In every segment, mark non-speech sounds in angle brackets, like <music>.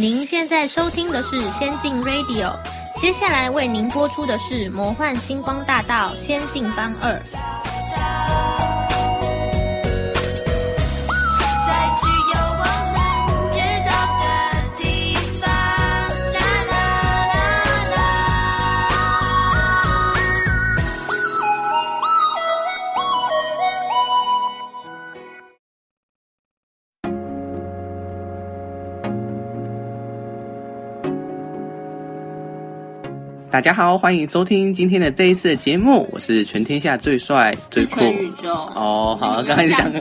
您现在收听的是《先进 Radio》，接下来为您播出的是《魔幻星光大道：仙境番二》。大家好，欢迎收听今天的这一次的节目，我是全天下最帅最酷全宇宙哦。好，刚才讲你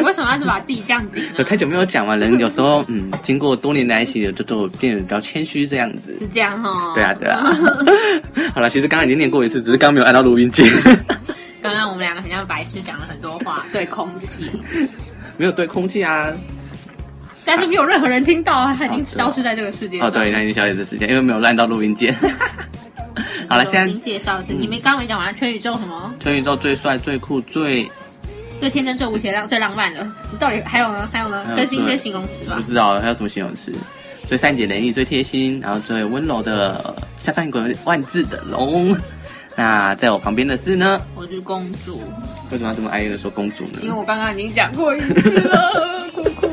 为什么要是把自己降级呢？有太久没有讲完，人有时候嗯，经过多年来一起的，就都变得比较谦虚这样子。是这样哦。对啊，对啊。<laughs> 好了，其实刚才已经念过一次，只是刚刚没有按到录音键，<laughs> 刚刚我们两个很像白痴，讲了很多话，对空气，<laughs> 没有对空气啊。但是没有任何人听到，他已经消失在这个世界上。哦，对，那已经消失这世界，因为没有烂到录音键。<laughs> 好了，现在介绍一次，你们刚没讲完全宇宙什么？全宇宙最帅、最酷、最最天真、最无邪、浪最浪漫的，你到底还有呢？还有呢？更新一些形容词吧不。知道还有什么形容词？最善解人意、最贴心，然后最温柔的，像上一个万字的龙。<laughs> 那在我旁边的是呢？我是公主，为什么要这么哀怨的说公主呢？因为我刚刚已经讲过一次了，<laughs> 哭哭。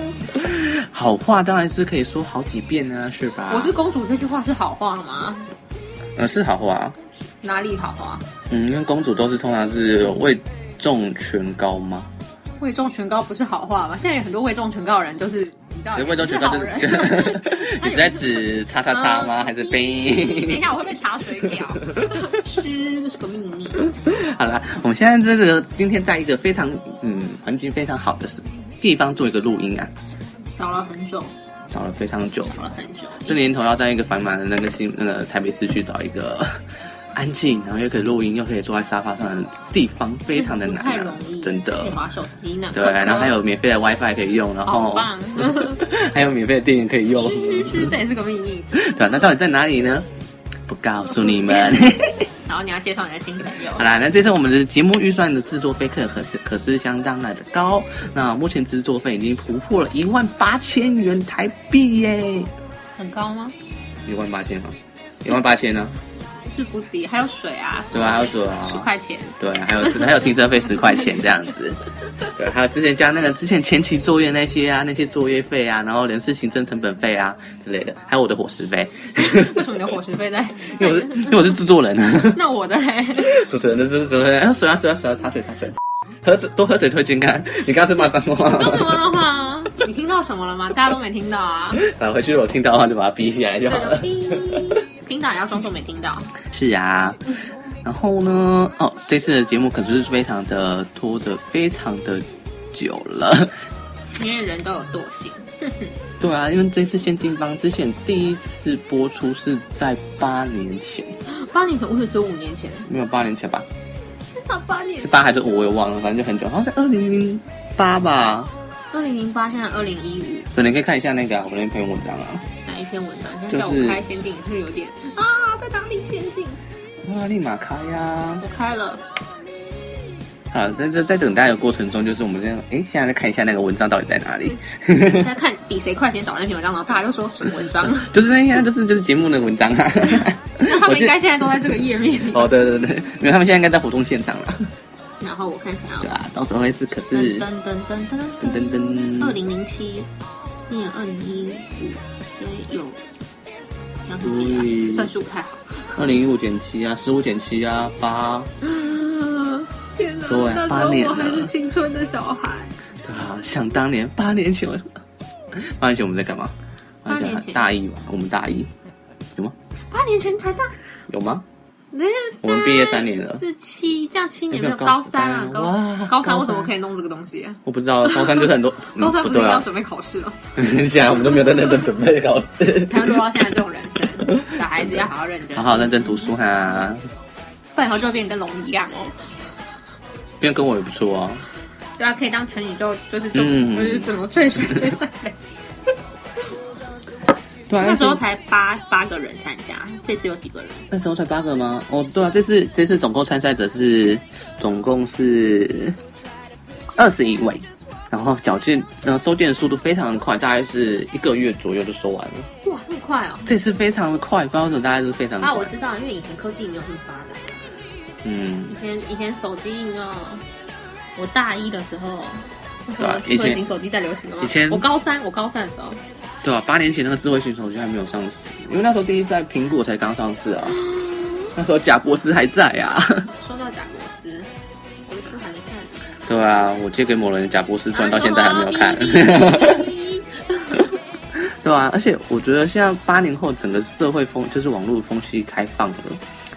<laughs> 好话当然是可以说好几遍啊，是吧？我是公主这句话是好话吗？呃是好话，哪里好话？嗯，因为公主都是通常是位重权高吗？位重权高不是好话吗？现在有很多位重权高的人，就是你知道，位重权高就是。<laughs> 你在指叉叉叉吗？还是冰等？一下，我会被查水表。<laughs> 吃，这是个秘密。好了，我们现在这个今天在一个非常嗯环境非常好的地方做一个录音啊，找了很久，找了非常久，找了很久。这年头要在一个繁忙的那个新那个台北市区找一个 <laughs> 安静，然后又可以录音，又可以坐在沙发上的地方，非常的难不太容啊易，，真的可以。玩手机呢。对，然后还有免费的 WiFi 可以用，然后 <laughs> 还有免费的电源可以用，<laughs> 这也是个秘密。对啊，那到底在哪里呢？不告诉你们。<laughs> 然后你要介绍你的新朋友好。啦，那这次我们的节目预算的制作费可可是可是相当来的高，那目前制作费已经突破了一万八千元台币耶，很高吗？一万八千吗？一万八千呢？是不低，还有水啊，对啊，还有水啊，十块钱。对，还有还有停车费十块钱这样子，对，还有之前加那个之前前期作业那些啊，那些作业费啊，然后人事行政成本费啊之类的，还有我的伙食费，<laughs> 为什么你的伙食费在？因为我是因为我是制作人啊，那我的嘞？<laughs> 主持人的这是主持人，啊水啊水啊水啊，茶水茶水，喝水多喝水推健康。你刚刚是骂脏话说什么的话？你听到什么了吗？大家都没听到啊。啊，回去如果听到的话就把它逼起来就好了。哔听到也要装作没听到。是啊，然后呢，哦，这次的节目可是非常的拖的非常的久了。因为人都有惰性。<laughs> 对啊，因为这次《现金帮》之前第一次播出是在八年前，八年前，我以为只有五年前。没有八年前吧？至少八年是。八还是五我也忘了，反正就很久，好像是二零零八吧。二零零八，现在二零一五，对，你可以看一下那个、啊、我那篇文章啊。哪一篇文章？现就是在叫我开先定，是有点啊，在哪里先定？哇，立马开呀、我开了，啊！在这在等待的过程中，就是我们这样，哎，现在再看一下那个文章到底在哪里？在看比谁快先找那篇文章，然后大家就说什么文章？<laughs> 就是那些，就是就是节目的文章啊。<laughs> 那他们应该现在都在这个页面里。哦，对对对，因为他们现在应该在活动现场了，然后我看看啊，对啊，到时候会是可是噔噔噔噔噔噔噔，二零零七，今年二零一五，有，这样是几啊？算数不太好。二零一五减七啊，十五减七啊，八，天哪！对那时八年我还是青春的小孩。对啊，想当年八年前，八年前我们在干嘛？八年前大一吧，我们大一有吗？八年前才大，有吗？那我们毕业三年了是七，这样七年没有高三啊？高高三为什么可以弄这个东西啊？我不知道，高三就是很多，<laughs> 嗯高三不是要准备考试吗？现在我们都没有在认真准备考试，才会落到现在这种人生。小孩子要好好认真，好好认真读书哈，不然以后就会变跟龙一样哦。变跟我也不错啊。对啊，可以当全宇宙，就是就嗯就是怎么最帅最帅的。对啊，那时候才八八个人参加，这次有几个人？那时候才八个吗？哦，对啊，这次这次总共参赛者是总共是二十一位，然后缴件，然后收件的速度非常的快，大概是一个月左右就收完了。哇，这么快哦。这次非常的快，不知道为什么大家都是非常啊，快我。知道，因为以前科技没有这么发达。嗯以，前以前手机呢，我大一的时候，对啊以前手机在流行的吗？以前我高三，我高三的时候，对啊，八年前那个智慧型手机还没有上市，因为那时候第一代苹果才刚上市啊。<gasps> 那时候贾博士还在啊。说到贾博士，我的书还没看。对啊，我借给某人的贾博士传到现在还没有看。对啊，而且我觉得现在八零后整个社会风就是网络风气开放了，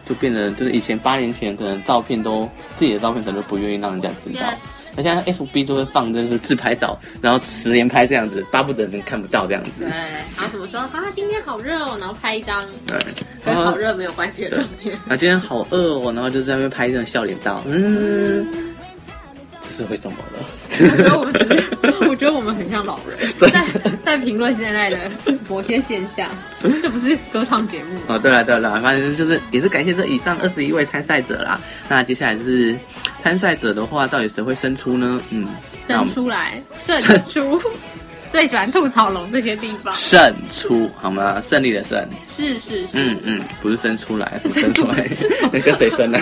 就变得就是以前八年前可能照片都自己的照片可能都不愿意让人家知道，那现在 FB 都会放就是自拍照，然后十连拍这样子，巴不得人看不到这样子。对，。然后什么说啊，今天好热哦，然后拍一张。对，跟好热没有关系的照片。啊今天好饿哦，然后就在那边拍那种笑脸照，嗯，这是会怎么了？我觉得我们只是，<laughs> 我觉得我们很像老人，在在评论现在的某些现象。<laughs> 这不是歌唱节目吗哦，对了对了，反正就是也是感谢这以上二十一位参赛者啦。那接下来就是参赛者的话，到底谁会胜出呢？嗯，胜出来，<laughs> 胜出。最喜欢吐槽龙这些地方，胜出好吗？胜利的胜，是是是，嗯嗯，不是生出来，是生出来，<laughs> 那跟谁生呢？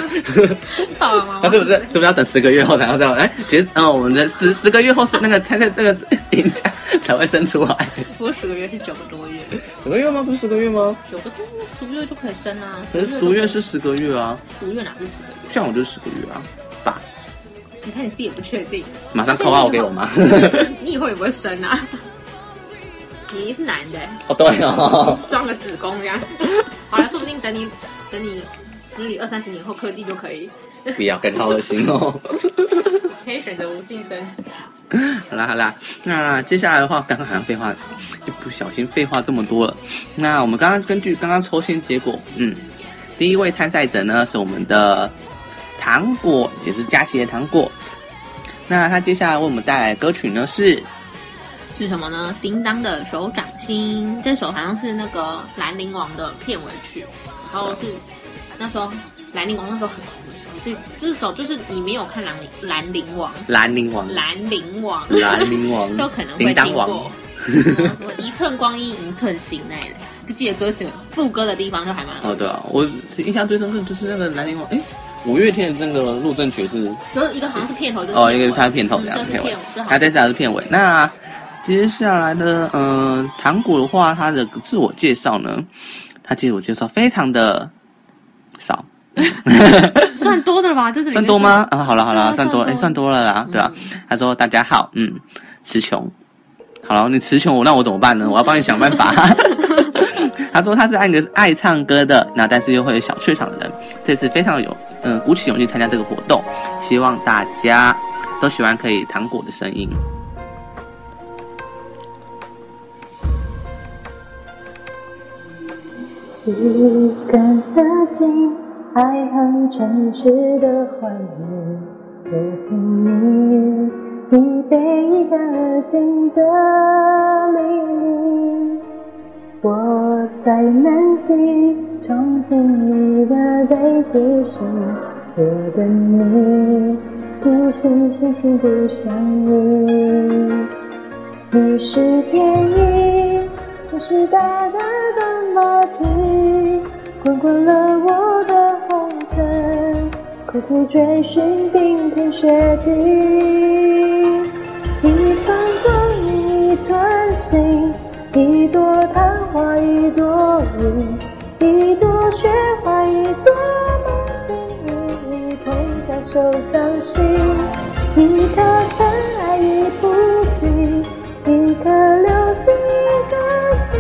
爸 <laughs> 是不是是不是要等十个月后才要这样？哎，结嗯，我们的十十个月后是那个参赛这个赢家才会生出来。不过十个月是九个多月，九个月吗？不是十个月吗？九个多十个月就可以生啊。可是足月是十个月啊，足月哪是十个月？像我就是十个月啊，爸，你看你自己也不确定，马上扣号给我吗？<laughs> 你以后也不会生啊。<laughs> 你是男的，哦，对哦，装个子宫呀。<laughs> 好了，说不定等你等你等你二三十年后，科技就可以不要更好恶心哦。可以选择无性生殖。好啦好啦，那接下来的话，刚刚好像废话，一不小心废话这么多了。那我们刚刚根据刚刚抽签结果，嗯，第一位参赛者呢是我们的糖果，也是佳琪的糖果。那他接下来为我们带来的歌曲呢是是什么呢？叮当的手掌心，这首好像是那个兰陵王的片尾曲，然后是那时候兰陵王那时候很红的时候，就这首就是你没有看兰陵兰陵王，兰陵王，兰陵王，兰陵王。<laughs> 都可能会听过。一寸光阴一寸心那一类，就记得歌词副歌的地方就还蛮好哦，对啊，我是印象最深刻就是那个兰陵王，哎，五月天的那个入阵曲是就是一个好像是片头，一个是哦，一个是他的片头这样嗯这是片尾他，这好那这次还是片尾。那接下来的，嗯、糖果的话，他的自我介绍呢，他自我介绍非常的少，<laughs> 算多的了吧？这是里算多吗？啊，好了好了，算多了，哎，算多了啦，对吧、嗯他说大家好，嗯，词穷。好了，你词穷，我那我怎么办呢？我要帮你想办法。他说他是爱个爱唱歌的，那但是又会有小怯场的人。这次非常有嗯鼓起勇气参加这个活动，希望大家都喜欢可以糖果的声音。一根刺进爱恨嗔痴的欢愉，如今你已被一干二净的淋漓。我在南极重新你的被提醒，我等你不心心心不相依。你是天意，我是大大的马蹄，滚滚了我的红尘，苦苦追寻冰天雪地。一寸光阴一寸心，一朵花一朵云，一朵雪花一朵梦境，一同在手掌心，一颗尘埃一菩提。一颗流星，一颗星，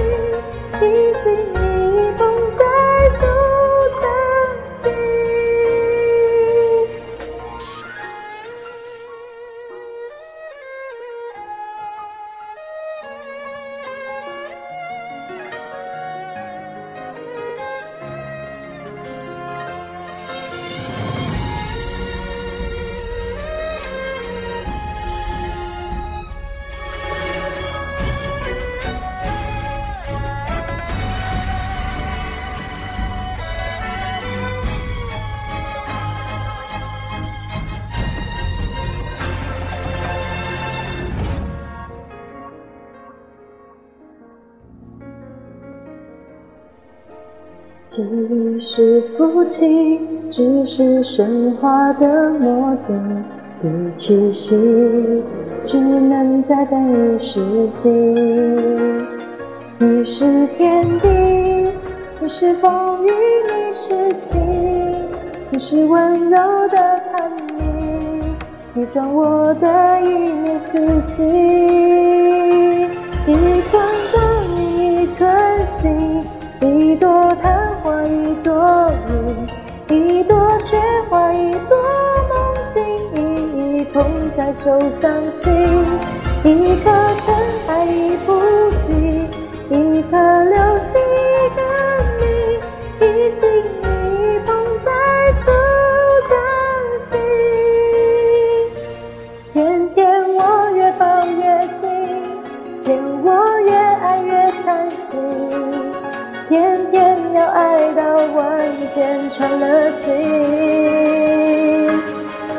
一星其实夫妻只是神话的魔镜，比起戏只能再等一世纪。你是天地，你是风雨，你是晴，你是温柔的叛逆，你装我的一年四季。一寸光阴，一寸心，一朵昙手掌心，一颗尘埃，一幅地，一颗流星，一个你，一心一捧在手掌心。天天我越抱越紧，天我越爱越贪心，天天要爱到万箭穿了心，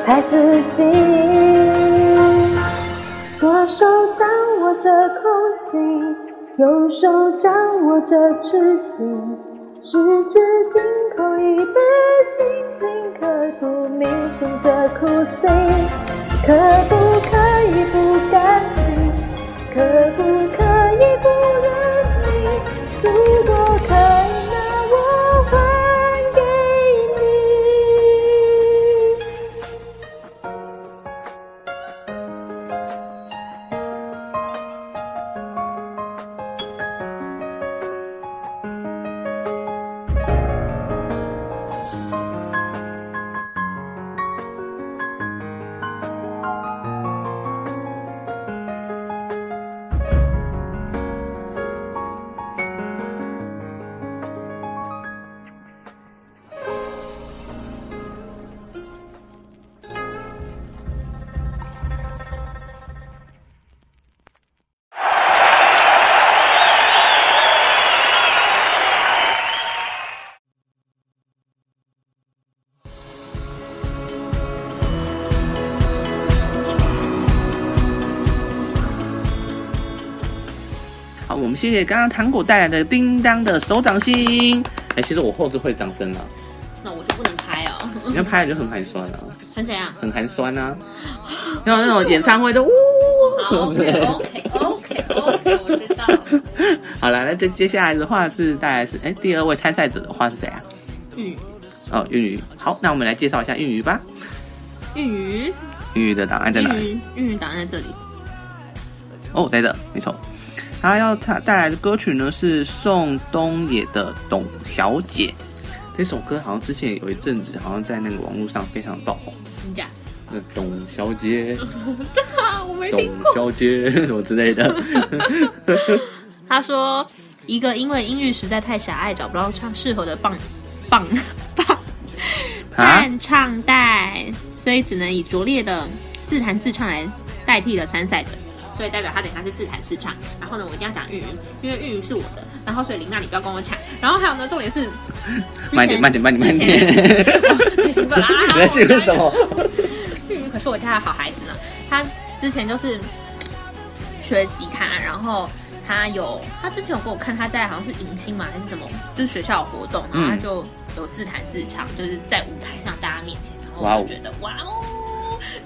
太自信。左手掌握着空心，右手掌握着痴心，十指紧扣一杯心，铭刻骨铭心的苦心。可不可以不甘心？可不可以不认命？如果可以，谢谢刚刚糖果带来的叮当的手掌心。哎，其实我后置会掌声啊，那我就不能拍哦。你要拍了就很寒酸啊，很怎样？很寒酸啊。然 <gasps> 后那种演唱会的呜。好，OK OK OK OK，我知道。好了，那接接下来的话是大概是哎第二位参赛者的话是谁啊？玉哦，玉鱼。好，那我们来介绍一下玉鱼吧。玉鱼，玉鱼的档案在哪里？玉鱼，玉鱼档案在这里。哦，在这，没错。他要他带来的歌曲呢是宋冬野的《董小姐》。这首歌好像之前有一阵子好像在那个网络上非常爆红。你讲。那董小姐，啊，<laughs> 我没董听过。小姐 <laughs> 什么之类的。<laughs> 他说，一个因为音域实在太狭隘，找不到唱适合的棒棒棒啊伴唱带，所以只能以拙劣的自弹自唱来代替了参赛者。所以代表他等一下是自弹自唱，然后呢，我一定要讲韵语，因为韵语是我的，然后所以林娜你不要跟我抢，然后还有呢，重点是慢点，慢点，慢点，慢点。<laughs> 你兴奋啦！<laughs> 你在兴奋什么？韵语可是我家的好孩子呢，他之前就是学吉他，然后他有他之前有给我看他在好像是迎新嘛还是什么，就是学校有活动，然后就有自弹自唱，就是在舞台上大家面前，然后我就觉得哇哦。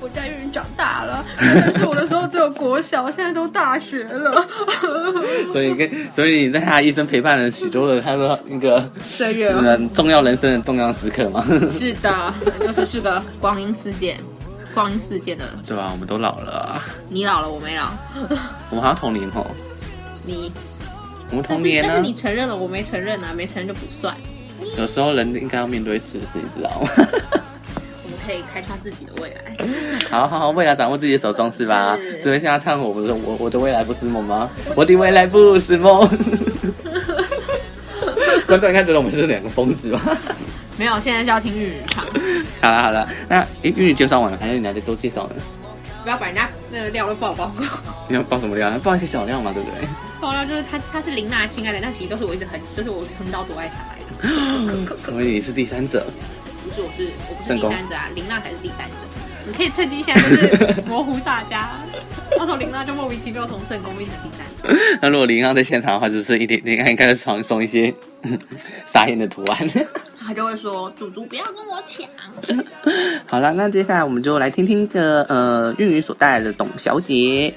我家玉云长大了，但是我的时候只有国小，现在都大学了。所以跟，所以你在他一生陪伴了许多的他的那个岁月嗯重要人生的重要时刻嘛，是的，就是是个光阴似箭，光阴似箭的。对吧？我们都老了啊，你老了，我没老。<laughs> 我们好像同龄哦，你我们同年呢但是你。承认了，我没承认啊，没承认就不算。有时候人应该要面对事实，你知道吗？可以开创自己的未来。好好好，未来掌握自己的手中是吧？是所以现在唱我不是我我的未来不是梦吗？我的未来不是梦。<laughs> 观众应该觉得我们是两个疯子吧？没有，现在是要听日语唱，好了好了，那诶，玉女介绍完了，还是你还得多介绍呢？不要把人家那个料都爆光。你要爆什么料？爆一些小料嘛，对不对？爆料就是他，他是林娜亲爱的，但其实都是我一直很，就是我横刀夺爱下来的。<gasps> 所以你是第三者，不是，我是我不是第三者啊，林娜才是第三者。你可以趁机现在就是模糊大家，到时候林娜就莫名其妙从正宫变成第三者。<laughs> 那如果林娜在现场的话，就是一点林昂应该是传 <laughs> 送一些 <laughs> 撒眼的图案。他就会说：“祖祖不要跟我抢。好了，那接下来我们就来听听个呃韵语所带来的董小姐。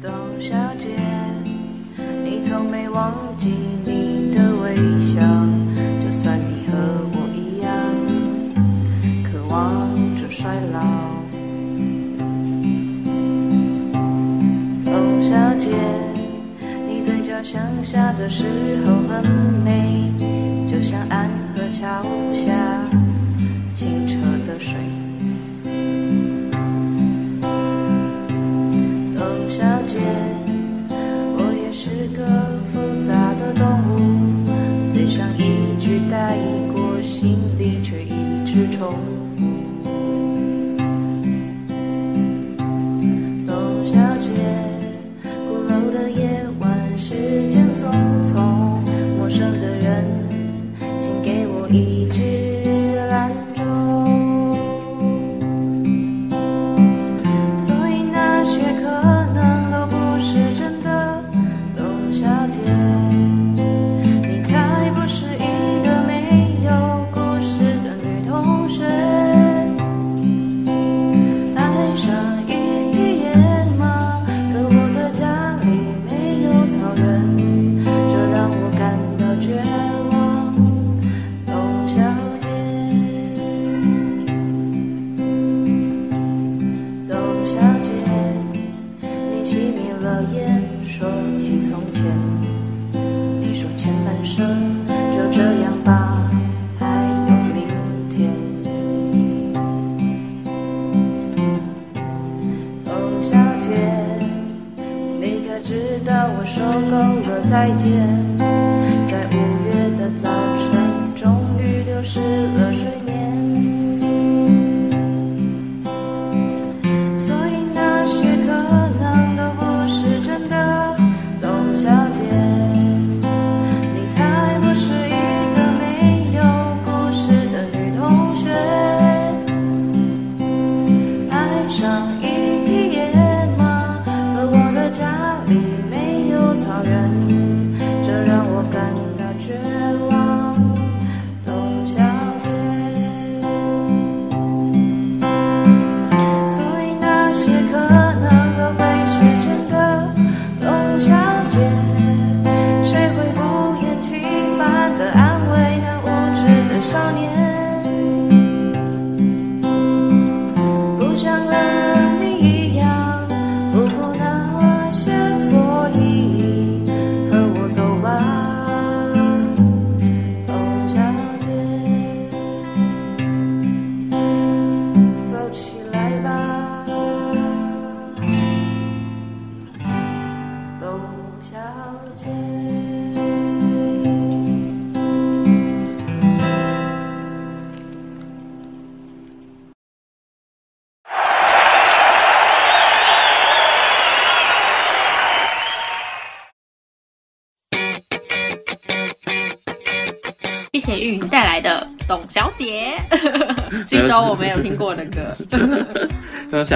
董小姐，你从没忘微笑，就算你和我一样，渴望着衰老。董小姐，你嘴角向下的时候很美，就像安河桥下清澈的水。董小姐，我也是个复杂的动物，爱过，心里却一直重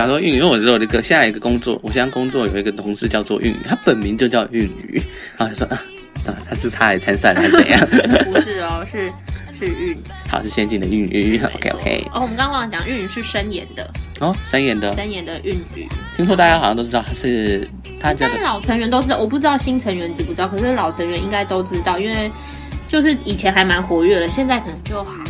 想说韵语，因为我知道我这个现在一个工作，我现在工作有一个同事叫做韵语，他本名就叫韵语，然后就说啊，啊他是他来参赛的还是怎样？不是哦，<laughs> 是是韵。好，是先进的韵语，OK OK。哦，我们刚刚忘了讲，韵语是深演的，哦，三眼的，深演的韵语。听说大家好像都知道他是他叫的老成员都知道，我不知道新成员知不知道，可是老成员应该都知道，因为就是以前还蛮活跃的，现在可能就还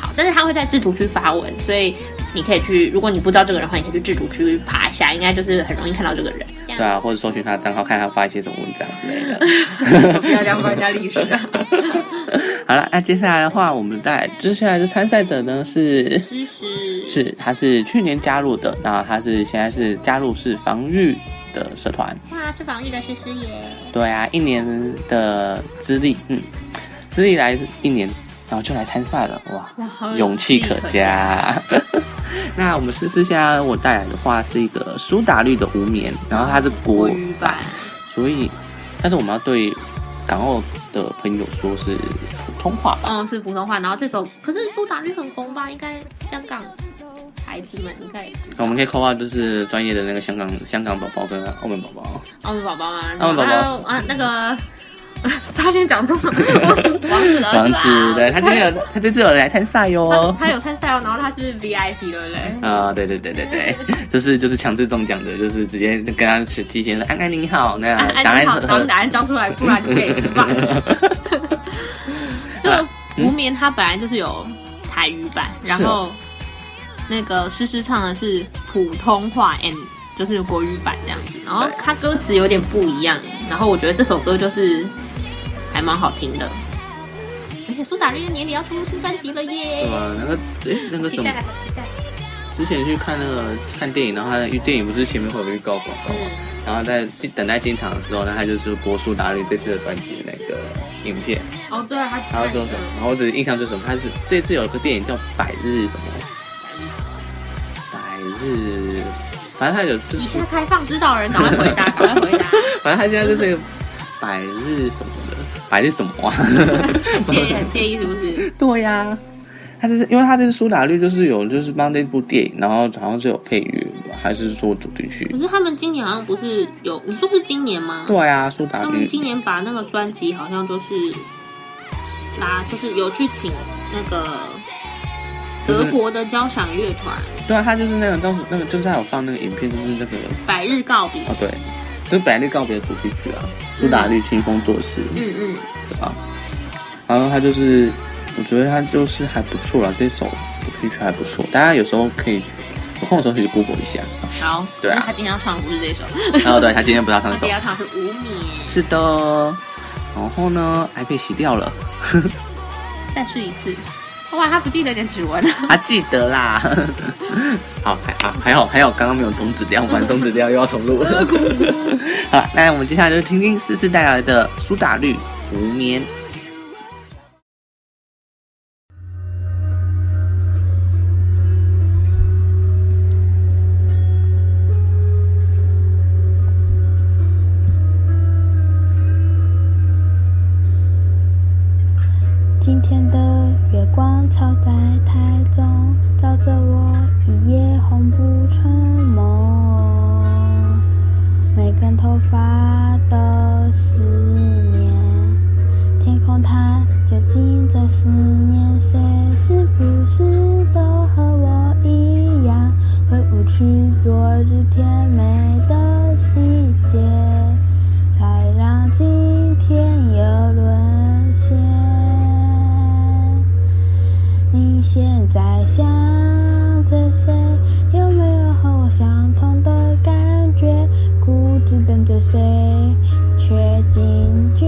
好。但是他会在制图区发文，所以你可以去，如果你不知道这个人的话，你可以去自主区爬一下，应该就是很容易看到这个人。对啊，或者搜寻他的账号，看他发一些什么文章之类的。不要这样帮人家历史啊！<laughs> 好了，那接下来的话，我们再接下来的参赛者呢是是他是去年加入的，那他是现在是加入是防御的社团，哇，是防御的诗诗耶。对啊，一年的资历，嗯，资历来一年，然后就来参赛了，哇，哇，勇气可嘉。<laughs> 那我们思思现在我带来的话是一个苏打绿的无眠，然后它是国国语版，所以，但是我们要对港澳的朋友说是普通话吧？嗯，是普通话。然后这首可是苏打绿很红吧？应该香港孩子们应该我们可以扣号就是专业的那个香港香港宝宝跟澳门宝宝。澳门宝宝吗？澳门宝宝啊，那个差点讲错了，<laughs> 王子的王子啊子，对他今天有他这次有来参赛哟。他他有参赛哦，然后他是 VIP 对不对？啊、对对对对对，<laughs> 就是就是强制中奖的，就是直接跟他是提前说安安你好，那安答案好，<laughs> 然后答案交出来，不然就可以吃饭。这个《无眠》他本来就是有台语版，然后那个诗诗唱的是普通话 and 就是国语版这样子，然后对它歌词有点不一样，然后我觉得这首歌就是还蛮好听的。而且苏打绿年底要出新专辑了耶对！啊？那个诶那个什么期待，，好期待。之前去看那个看电影，然后他的电影不是前面会有预告广告吗？嗯，然后在等待进场的时候，那他就是播苏打绿这次的专辑的那个影片，哦对啊，他然后说什么？然后我只是印象就是什么，他是这次有一个电影叫《百日什么》，百日，反正他有就是以下开放指导人，赶快回答，<laughs> 赶快回答。反正他现在就是那个百日什么的，百日什么啊？很介意，很介意是不是？对呀、他就是因为他这个苏打绿就是有就是帮这部电影，然后好像是有配乐，还是说主题曲可？是他们今年好像不是有，你说是今年吗？对呀、苏打绿他们今年把那个专辑好像就是拉，就是有去请那个德国的交响乐团对啊，他就是那个当时那个就是他有放那个影片，就是那个百日告别。哦对，就是百日告别的主题曲啊，苏打绿清风作事，嗯嗯，对吧？然后他就是，我觉得他就是还不错啦，这首主题曲还不错，大家有时候可以有空的时候可以 Google 一下。好。对啊他今天要唱的不是这首，然后对他今天不是要唱这首他今天，要唱的是《无眠是的。然后呢，还被洗掉了，<laughs>》，再试一次。哇，他不记得点指纹了。<laughs> 他记得啦。<laughs> 好，还好还好还好，刚刚没有终止掉，不然终止掉又要重录。<laughs> 好，那我们接下来就听听思思带来的苏打绿《无眠》。今天的月光照在台中，照着我一夜红不成梦。每根头发都失眠，天空它究竟在思念谁？是不是都和我一样，回不去昨日甜美的细节，才让今天又沦陷？你现在想着谁？有没有和我相同的感觉？固执等着谁，却惊觉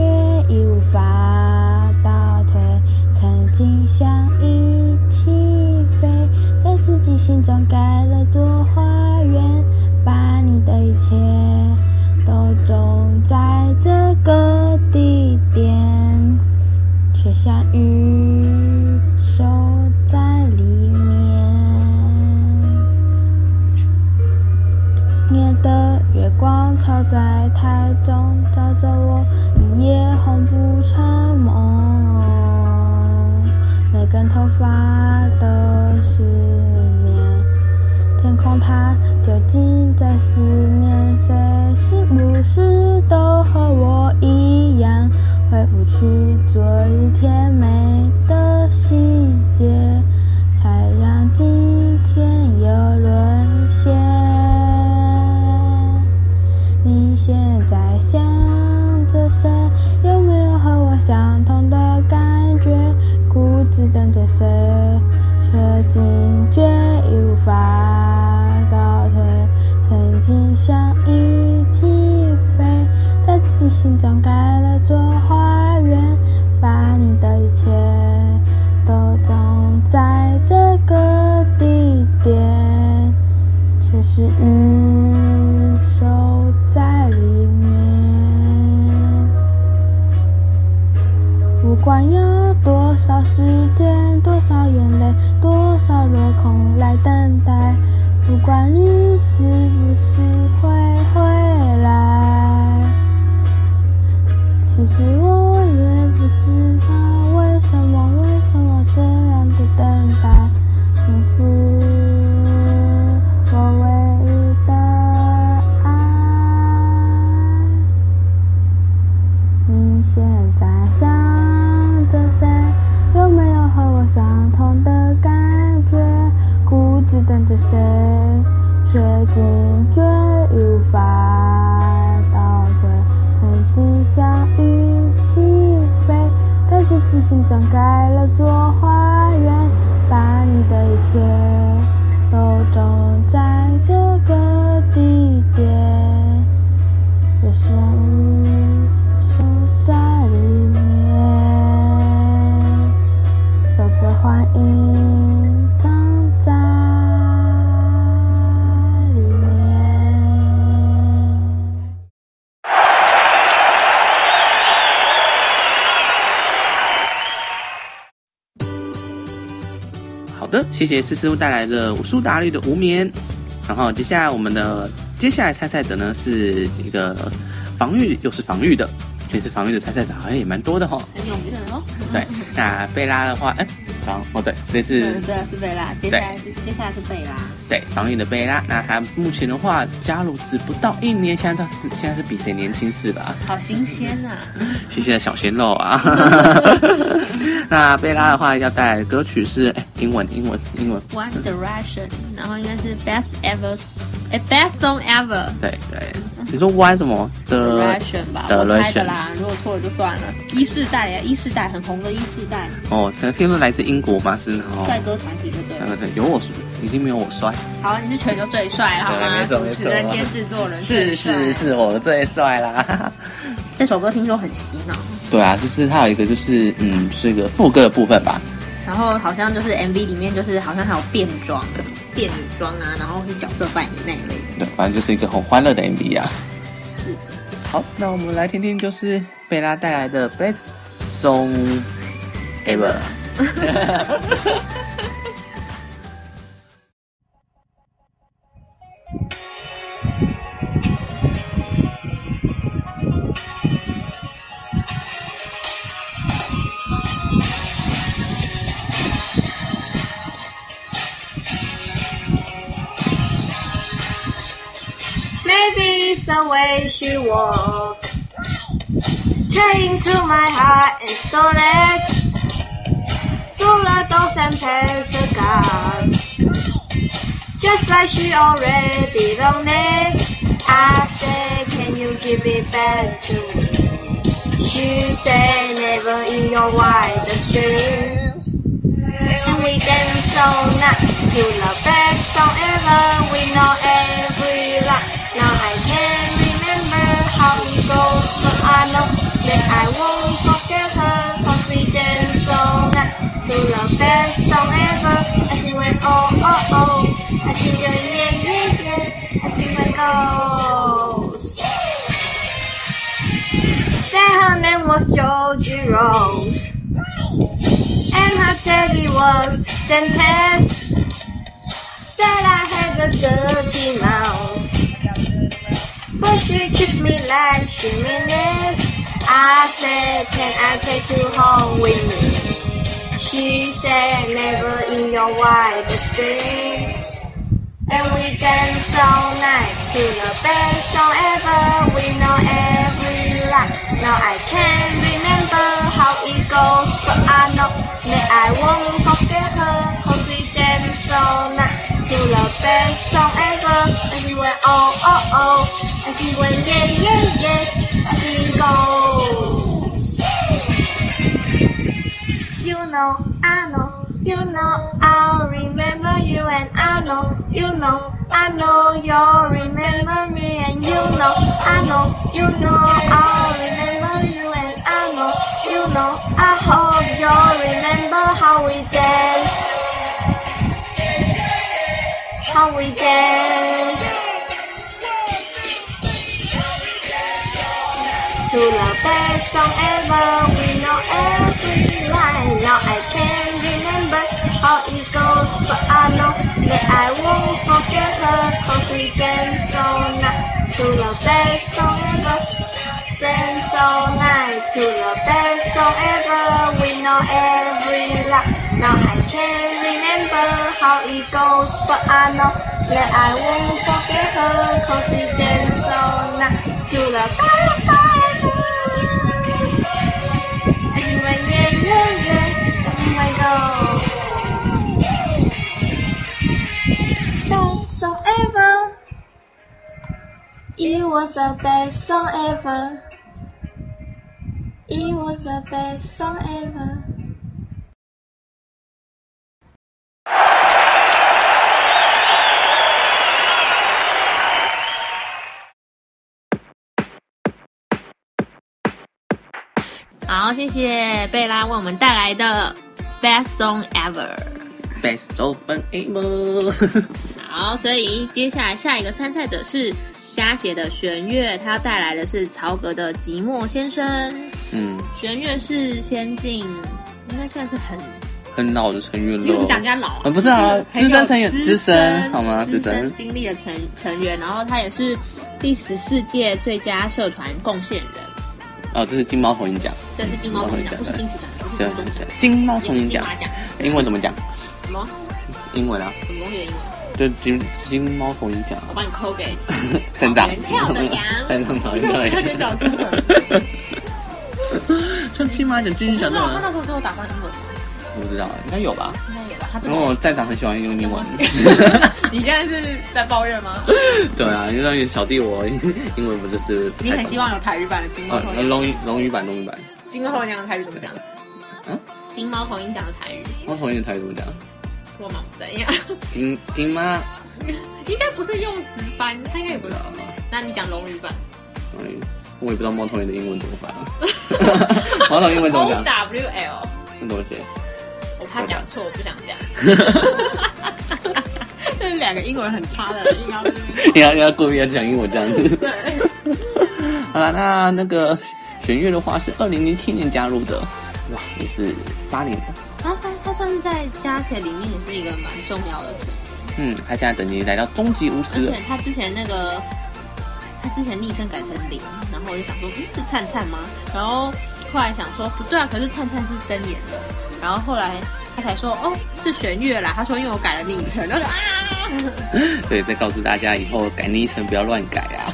已无法倒退。曾经想一起飞，在自己心中盖了座花园，谢谢思思带来的苏打绿的无眠。然后接下来我们的接下来参赛者呢是一个防御又是防御的，这次防御的参赛者好像也蛮多的哈、很有名的哦。对，那贝拉的话，哎，防哦对，这次对对是贝拉，接下来是接下来是贝拉，对防御的贝拉，那他目前的话加入只不到一年，现在到是现在是比谁年轻是吧？好新鲜呐、<laughs> 谢谢小鲜肉啊！<laughs> 那贝拉的话要带来的歌曲是哎英文英文英文，One Direction，然后应该是 Best Ever，哎 Best Song Ever。对对，你说 One 什么的 Direction 吧我猜的啦。如果错了就算了。一世代呀，一世代很红的一世代，哦，可能听说来自英国吧，是然后帅哥团体就对了。呃对，有我一定没有我帅，好，你是全球最帅了，好吗对没？错没错主持人兼制作人是是是我最帅啦。这首歌听说很洗脑，对啊，就是它有一个就是嗯是一个副歌的部分吧，然后好像就是 MV 里面就是好像还有变装、变女装啊，然后是角色扮演那一类的。对，反正就是一个很欢乐的 MV 啊。是，好，那我们来听听就是贝拉带来的 Best Song Ever。<laughs> way she walks. Straight into my heart and soul it Solar dolls and guards Just like she already done it. I said can you give it back to me? She said never in your wildest dreams. And we dance all night to the best song ever. We know every line. Now I can't remember how it goes, but I know that I won't forget her. Cause we dance all night to the best song ever. As we went oh oh oh, as we went yeah yeah yeah, as we went oh. Said her name was Georgie Rose and her daddy was dentist. Said I had a dirty mouth, but she kissed me like she meant it. I said, Can I take you home with me? She said, Never in your wildest dreams. And we danced all night to the best song ever. We know every line. Now I can't remember how it goes, but I know that I won't forget her. Cause we dance all night to the best song ever. Went oh oh oh. Went yeah yeah yeah. And we go. You know, I know, you know, I'll remember you and I know, you know, I know you'll remember me and you know, I know, you know, I'll remember you and I know, you know, I hope you'll remember how we dance, how we dance. To the best song ever, we know every line. Now I can't remember how it goes, but I know that I won't forget her. Cause we dance all night to the best song ever. Dance all night to the best song ever. We know every luck. Now I can't remember how it goes, but I know that I won't forget her, cause it danced all night to the fireside. And when yeah, yeah, yeah, oh my. Best song ever. It was the best song ever. It was the best song ever. 好，谢谢贝拉为我们带来的 Best Song Ever。Best of an able。好，所以接下来下一个参赛者是加写的弦乐，他带来的是曹格的《寂寞先生》。嗯，弦乐是先进，应该算是很，很老的成员了你。讲人家老啊？啊，不是啊，资深成员，资资深好吗？资深，经历的成成员，然后他也是第十四届最佳社团贡献人。哦，这是金猫头鹰奖，这是金猫头鹰奖，不是金曲奖，不是对金钟奖，，金猫头鹰奖。英文怎么讲？什么英文啊，什么东西的英文？就金金猫头鹰奖，我帮你扣给 <laughs> 成长全跳的羊成长头鹰差点讲出来。<laughs> 像金马奖、金曲奖他种，那时候最后打算英文吗？我不知道，应该有吧？应该有吧？他这因为我么站长很喜欢用英文。<laughs> 你现在是在抱怨吗？<laughs> 对啊，因为小弟我英文不就是不你很希望有台语版的金猫哦头，鹰，龙语龙语版龙语版，金猫头鹰的台语怎么讲？嗯，金猫头鹰讲的台语，猫头鹰的台语怎么讲？我忙怎样？金金妈，<laughs> 应该不是用直翻，他应该也不是。那你讲龙语版哎我也不知道猫头鹰的英文怎么翻。猫头鹰英文怎么，O 讲？W L。那怎么写？我怕讲错，我不想讲。<laughs> 这是两个英文很差的人硬要在那边你要故意要讲英文这样子。对，<laughs> 好了，那那个弦乐的话是二零零七年加入的，哇，也是八年了。他他他算是在加起来里面也是一个蛮重要的成员，嗯，他现在等级来到终极巫师了而且。他之前那个他之前昵称改成零，然后我就想说，嗯，是灿灿吗？然后后来想说不对啊，可是灿灿是深演的，然后后来他才说哦是玄月啦，他说因为我改了昵称，然后就啊，对再告诉大家，以后改昵称不要乱改啊。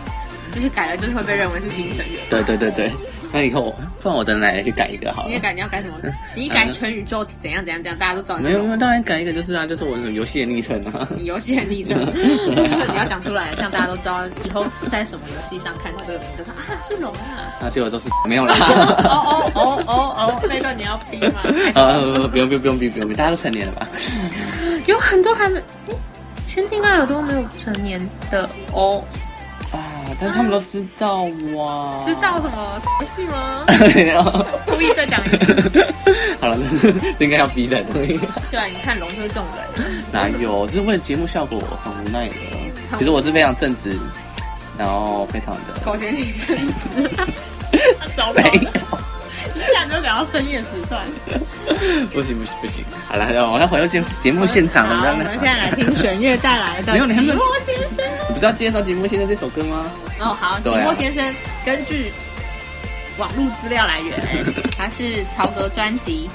就是改了就是会被认为是新成员。对对对对，那以后不然我等奶奶去改一个好了。你也改，你要改什么？<laughs> 你一改全宇宙怎样怎样怎样，大家都知道你没有没有，当然改一个就是啊，就是我的游戏的昵称啊。你游戏的昵称，<laughs> 你要讲出来，这样大家都知道以后在什么游戏上看到这个名字，说啊是龙啊。那结果都是没有啦。哦哦哦哦哦，那段你要逼吗？<laughs> 啊，不用不用不用不用不用，大家都成年了吧？有很多还没，诶先听到有多没有成年的哦，啊，但是他们都知道哇。知道什么游戏吗？道。故意再讲一次。<laughs> 好了，<laughs> 这应该要逼的，对。对啊，你看龙就是这种人，哪有？是为了节目效果，很无奈的。其实我是非常正直，然后非常的狗血你真是，<laughs> 糟糕没有，一下就聊到深夜时段。不行不行不行。好了，我要回到节目节目现场了。好，我们现在来听弦乐带来的《没有你还没有寂寞先生》。你不是要介绍节目现在这首歌吗？哦，好，对啊寂寞先生根据网络资料来源，<laughs> 它是曹格专辑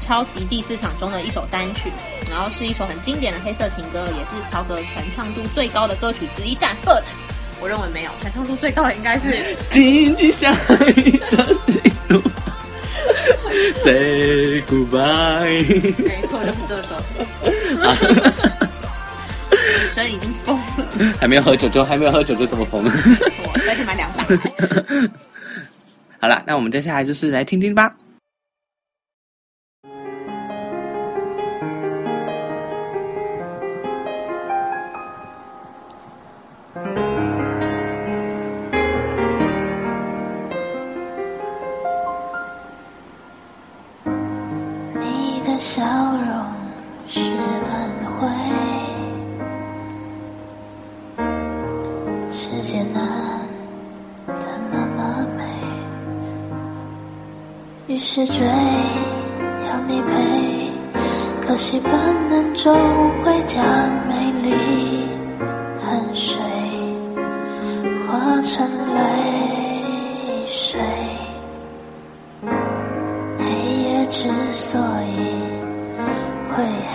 《超级第四场》中的一首单曲，然后是一首很经典的黑色情歌，也是曹格传唱度最高的歌曲之一。但 but 我认为没有，传唱度最高的应该是紧紧相依的心路，<laughs> Say goodbye。没错，就是这首。<laughs> 女生已经疯了，还没有喝酒就还没有喝酒就这么疯。我再去买两百。<laughs> 好了，那我们接下来就是来听听吧。是追要你陪，可惜本能终会将美丽汗水化成泪水。黑夜之所以会黑，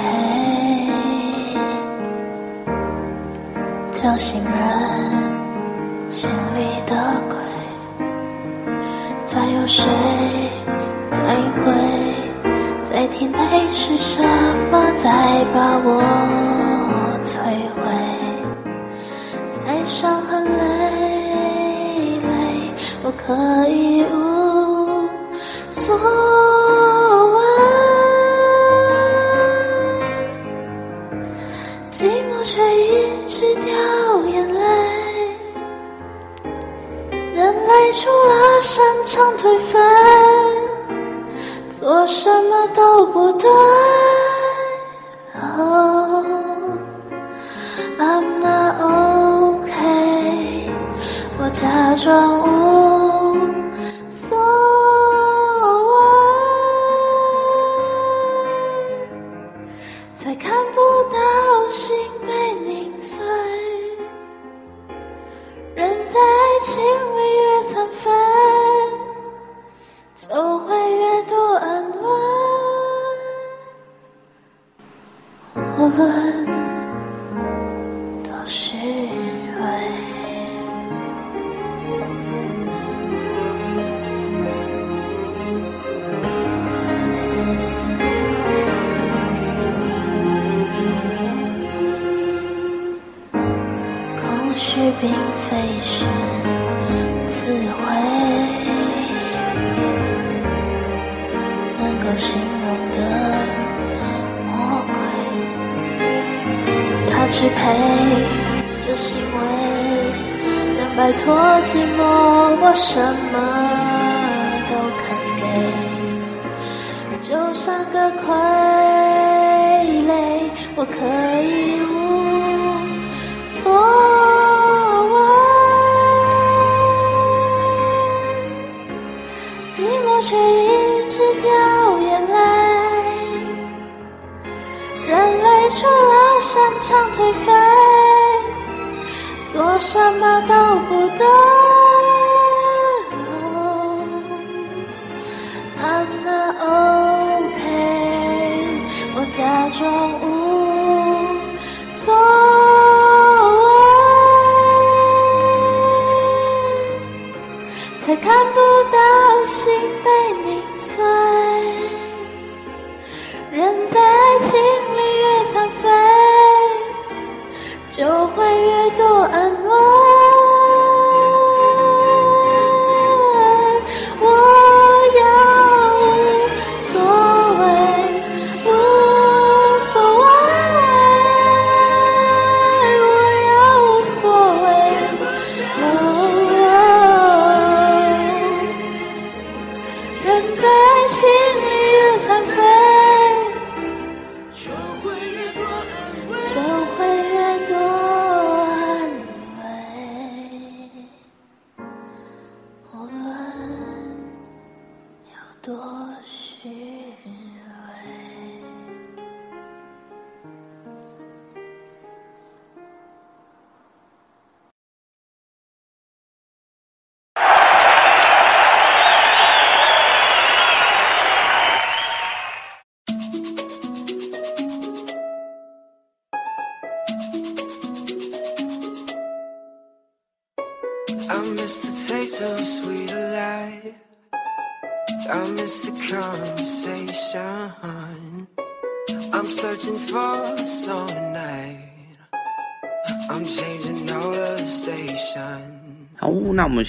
叫醒人心里的鬼。再有谁才会，在体内是什么在把我摧毁？在伤痕累累，我可以无所谓。寂寞却一直掉眼泪，人类除了擅长颓废，我什么都不对。Oh, I'm not okay，我假装无它支配这行为，能摆脱寂寞，我什么都肯给。就像个傀儡，我可以擅长颓废，做什么都不对。I'm not OK，我假装无所谓，才看不到心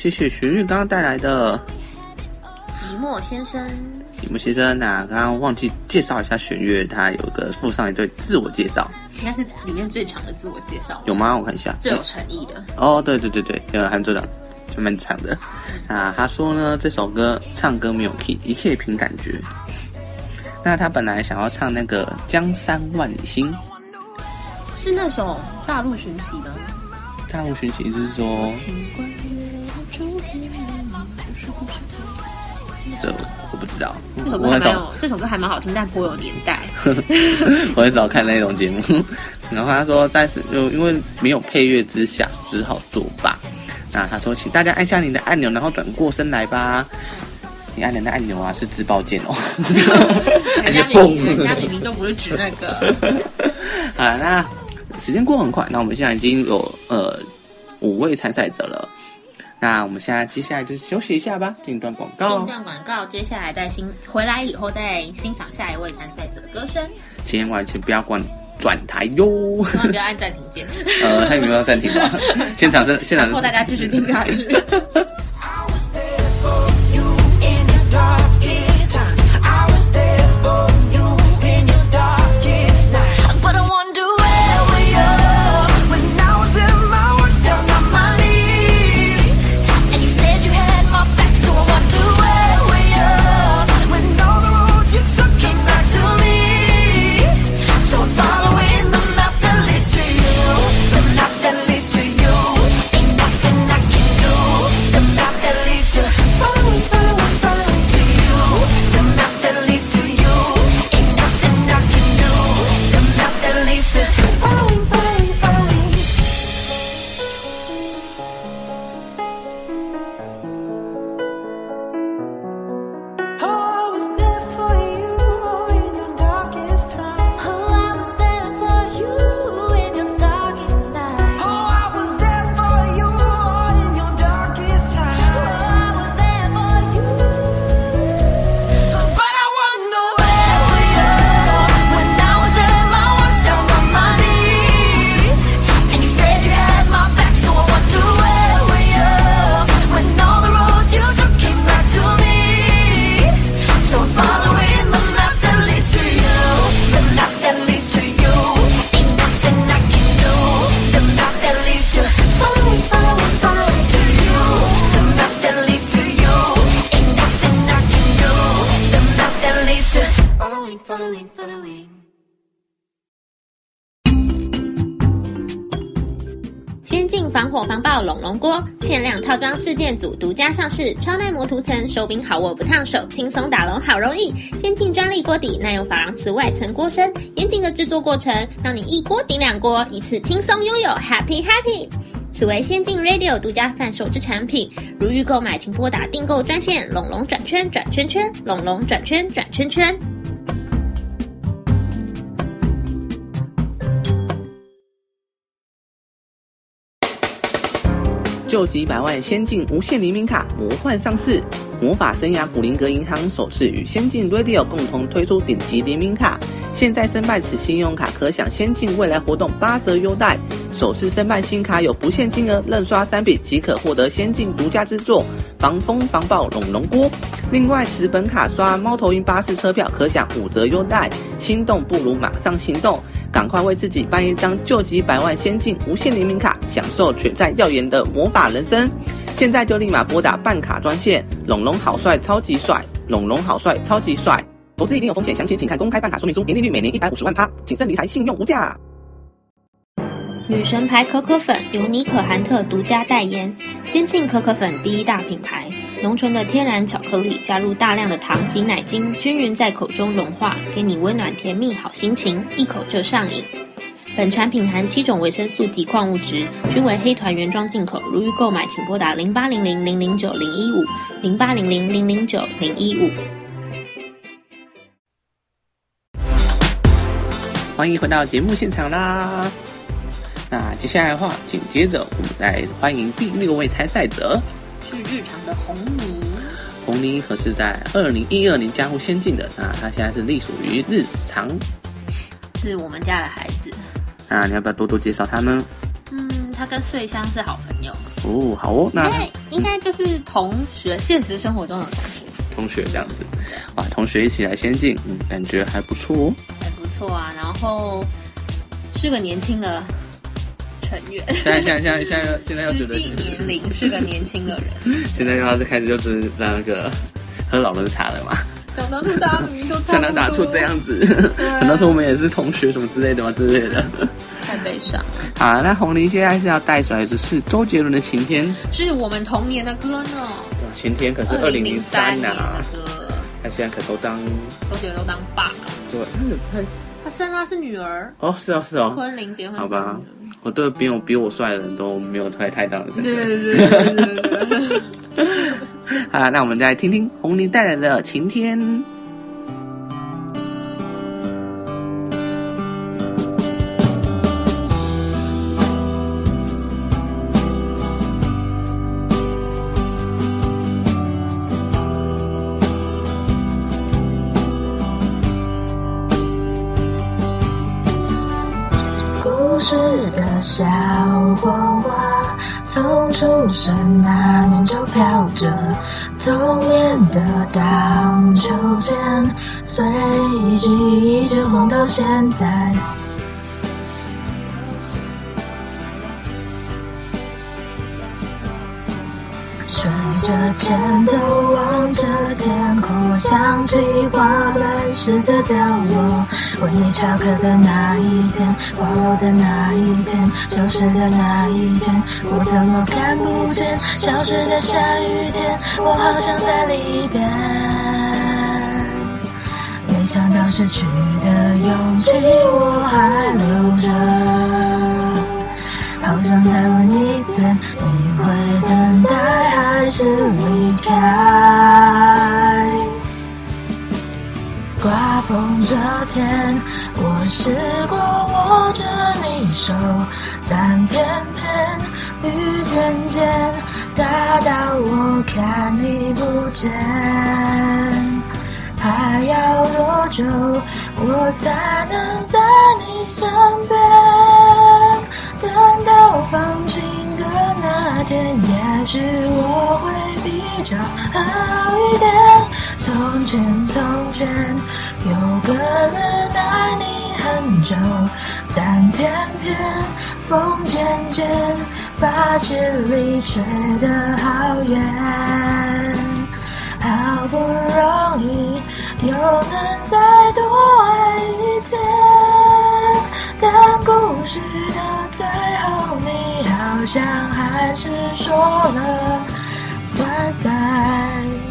谢谢旋律刚刚带来的寂寞先生，寂寞先生。那刚刚忘记介绍一下玄月，他有个附上一段自我介绍，应该是里面最长的自我介绍，有吗？我看一下。最有诚意的。哦，对对对对，呃，韩组长就蛮长的。那他说呢，这首歌唱歌没有 key，一切凭感觉。那他本来想要唱那个《江山万里心》，是那首大陆寻奇的。大陆寻奇就是说，这我不知道，这首歌还蛮有，这首歌还蛮好听，但颇有年代。<laughs> 我很少看那种节目。<laughs> 然后他说，但是就因为没有配乐之下，只好作罢。那他说，请大家按下你的按钮，然后转过身来吧。你按的那按钮啊，是自爆键哦。<laughs> 人家明明人家明明都不是指那个。好，那时间过很快，那我们现在已经有呃五位参赛者了。那我们现在接下来就休息一下吧，进一段广告进一。段广告，接下来再欣回来以后再欣赏下一位参赛者的歌声，千万千不要关转台哟。千万不要按暂停键，<laughs> 呃，他有没有要暂停啊？<laughs> 现场是现场然后大家继续听下去。超耐磨涂层，手柄好握不烫手，轻松打龙好容易。先进专利锅底，耐用珐琅瓷外层锅身，严谨的制作过程，让你一锅顶两锅，一次轻松拥有 Happy Happy。此为先进 Radio 独家贩售之产品，如欲购买，请拨打订购专线：龙龙转圈转圈圈，龙龙转圈转圈圈。救急百万先进无限黎明卡魔幻上市，魔法生涯古灵阁银行首次与先进 Radio 共同推出顶级黎明卡，现在申办此信用卡可享先进未来活动八折优待。首次申办新卡有不限金额任刷三笔即可获得先进独家制作防风防爆龙龙锅。另外持本卡刷猫头鹰巴士车票可享五折优待。心动不如马上行动！赶快为自己办一张救急百万先进无限联名卡，享受璀璨耀眼的魔法人生！现在就立马拨打办卡专线，龙龙好帅，超级帅！龙龙好帅，超级帅！投资一定有风险，详情请看公开办卡说明书。年利率每年一百五十万趴，谨慎理财，信用无价。女神牌可可粉由妮可韩特独家代言，先进可可粉第一大品牌，浓醇的天然巧克力加入大量的糖及奶精，均匀在口中融化，给你温暖甜蜜好心情，一口就上瘾。本产品含七种维生素及矿物质，均为黑团原装进口。如欲购买，请拨打零八零零零零九零一五零八零零零零九零一五。欢迎回到节目现场啦！那接下来的话，紧接着我们来欢迎第六位参赛者是日常的红泥，红泥，可是在二零一二年加入先进的，那他现在是隶属于日常。是我们家的孩子。那你要不要多多介绍他呢？嗯，他跟穗香是好朋友，哦，好哦，那应该应该就是同学，现实生活中的同学，同学这样子，哇，同学一起来先进，嗯，感觉还不错哦。还不错啊。然后是个年轻的成员，现在现在现在现在现在要觉得实际年龄是个年轻的人，<laughs> 现在要是开始就是那个喝老人茶了嘛，想当初大家明明都想能打出这样子，想当初我们也是同学什么之类的。嘛之类的。太悲伤了。好，那红玲现在是要带出来的是周杰伦的《晴天》，是我们童年的歌呢，晴天可是二零零三年的，歌，他现在可都当周杰伦都当爸了，对，他太他生他是女儿，哦是哦是哦，昆凌结婚好吧我对比我比我帅的人都没有太太大的这个。对对对对对对。<laughs> 好啦，那我们再来听听红玲带来的《晴天》。小火花，从出生那年就飘着童年的荡秋千，随记忆一直晃到现在。着前头，望着天空，我想起花瓣试着掉落，为你翘课的那一天，花落的那一天，教室的那一天，我怎么看不见？消失的下雨天，我好想再离别。没想到失去的勇气我还留着。好想再问一遍，你会等待还是离开？刮风这天，我试过握着你手，但偏偏雨渐渐大到我看你不见。还要多久我才能在你身边？等到放晴的那天，也许我会比较好一点。从前，从前有个人爱你很久，但偏偏风渐渐把距离吹得好远。好不容易又能再多爱一天，但故事到最后，你好像还是说了拜拜。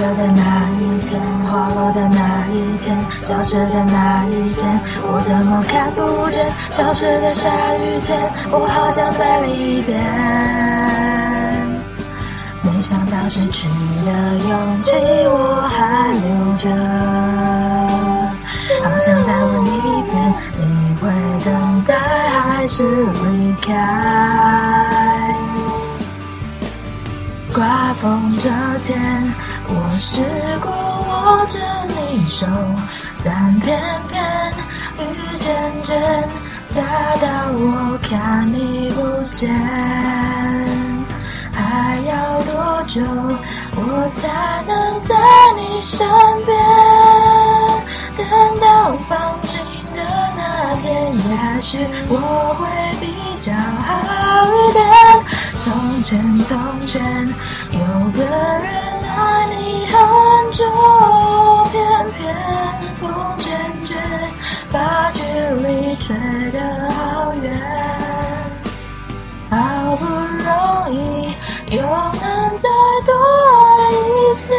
课的那一天，花落的那一天，教室的那一天，我怎么看不见？消失的下雨天，我好像在里边。没想到失去的勇气我还留着，好想再问一遍，你会等待还是离开？刮风这天，我试过握着你手，但偏偏雨渐渐大到我看你不见。还要多久我才能在你身边？等到放晴的那天，也许我会比较好一点。从前，从前有个人爱你很久，偏偏风渐渐把距离吹得好远。好不容易又能再多爱一天，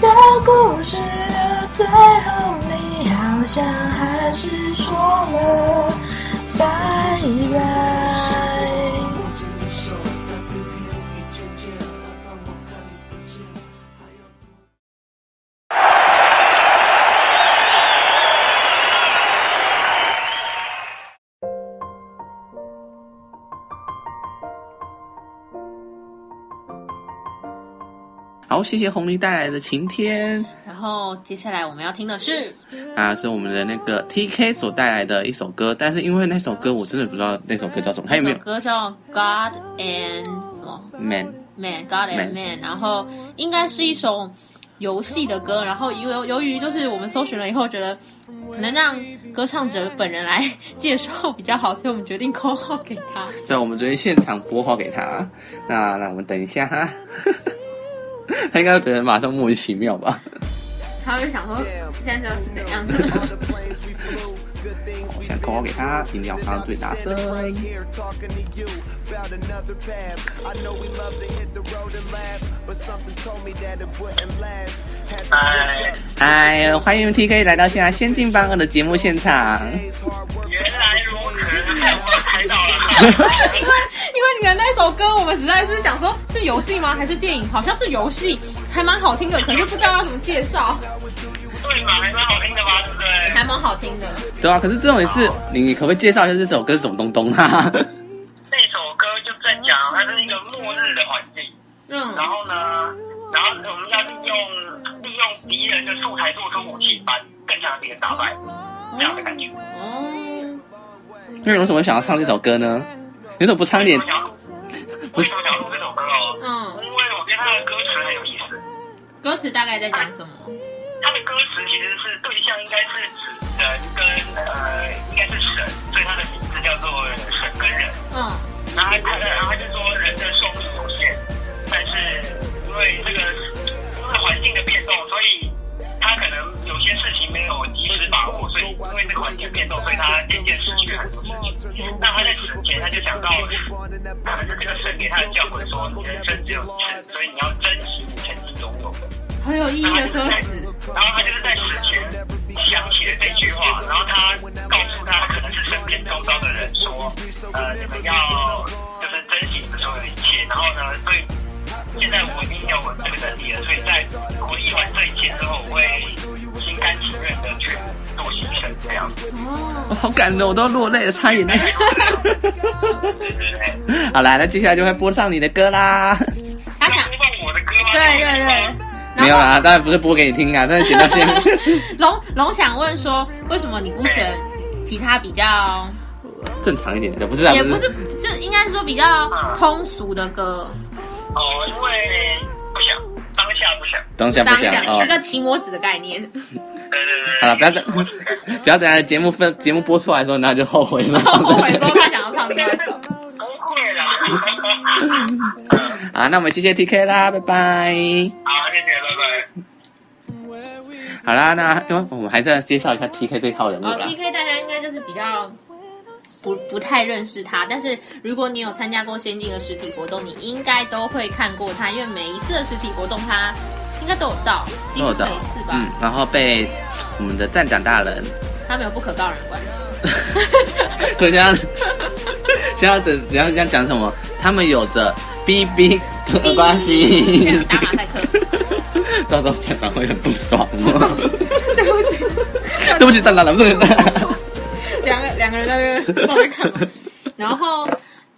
但故事的最后，你好像还是说了拜拜。好，谢谢红梨带来的晴天然后接下来我们要听的是，啊，是我们的那个 TK 所带来的一首歌，但是因为那首歌我真的不知道那首歌叫什么，还有没有歌叫 God and 什么 Man？Man God and Man Man，然后应该是一首游戏的歌，然后由由于就是我们搜寻了以后，觉得可能让歌唱者本人来介绍比较好，所以我们决定扣号给他。对，我们昨天现场拨号给他。那那我们等一下哈，<laughs> <laughs> 他应该觉得马上莫名其妙吧？他会想说现在这是怎样的？<laughs> 我现在扣号给他，一定要发最大声。哎，哎，欢迎 TK 来到现在先进班二的节目现场。原来如此，我猜到了。因为你的那首歌，我们实在是想说，是游戏吗？还是电影？好像是游戏，还蛮好听的，可是不知道要怎么介绍，对嘛，还蛮好听的吧，对不对？还蛮好听的。对啊，可是这种也是，你可不可以介绍一下这首歌是什么东东啊？那首歌就在讲它是一个末日的环境，嗯然后呢，然后我们要利用利用敌人的素材做出武器，把更强的敌人打败，这样的感觉。哦，那你为什么想要唱这首歌呢？你怎么不唱一点我？想录，为什么想录这首歌哦？嗯，因为我觉得它的歌词很有意思。歌词大概在讲什么？它的歌词其实是对象应该是指人跟呃，应该是神，所以它的名字叫做神跟人。嗯然后他然后他就说人的寿命有限，但是因为这个因为环境的变动，所以他可能有些事情没有及时把握，所以因为这个环境变动，所以他渐渐失去了很多事情。那他在死前他就想到，可能是这个神给他的教诲说，人生只有一次，所以你要珍惜你曾经拥有的。很有意义的歌词。然后他就是在死前想起了这句话，然后他告诉他可能是身边周遭的人说，呃，你们要就是珍惜你们所有的一切。然后呢，对现在我已经有这个能力了，所以在回忆完这一切之后，我会心甘情愿的去做牺牲，这样子。我 <laughs> 好感动，我都落泪了，擦眼泪。<laughs> 好啦，那接下来就会播上你的歌啦。他想要播放我的歌吗？对对对，没有啦，当然不是播给你听啊，但是剪到现在。<laughs> 龙龙想问说，为什么你不选其他比较，正常一点的，不是啊，也不是，这应该是说比较通俗的歌，哦，因为不想当下不想。当下不想哦下一。个骑摩子的概念。对对对。好了，不要等，<laughs> 不要等下节目分节目播出来的时候，然后就后悔了。<laughs> 后悔说他想要唱另外一首。<laughs> 不会啦，好，那我们谢谢 TK 啦，拜拜。好，谢谢，拜拜。好啦，那因为我们还是要介绍一下 TK 这套人物哦。，TK 大家应该就是比较不不太认识他，但是如果你有参加过先进的实体活动，你应该都会看过他，因为每一次的实体活动他应该都有到，几乎都有到每一次吧，嗯，然后被我们的站长大人，他们有不可告人的关系。所以这样，现在怎怎样这样讲什么？他们有着 BB 的关系这样，打马赛克。到时候站长会很不爽哦。<laughs> 对不起，<laughs> 对不起，站长了，不是。两个两个人在那边不知道在干嘛。<laughs> 然后，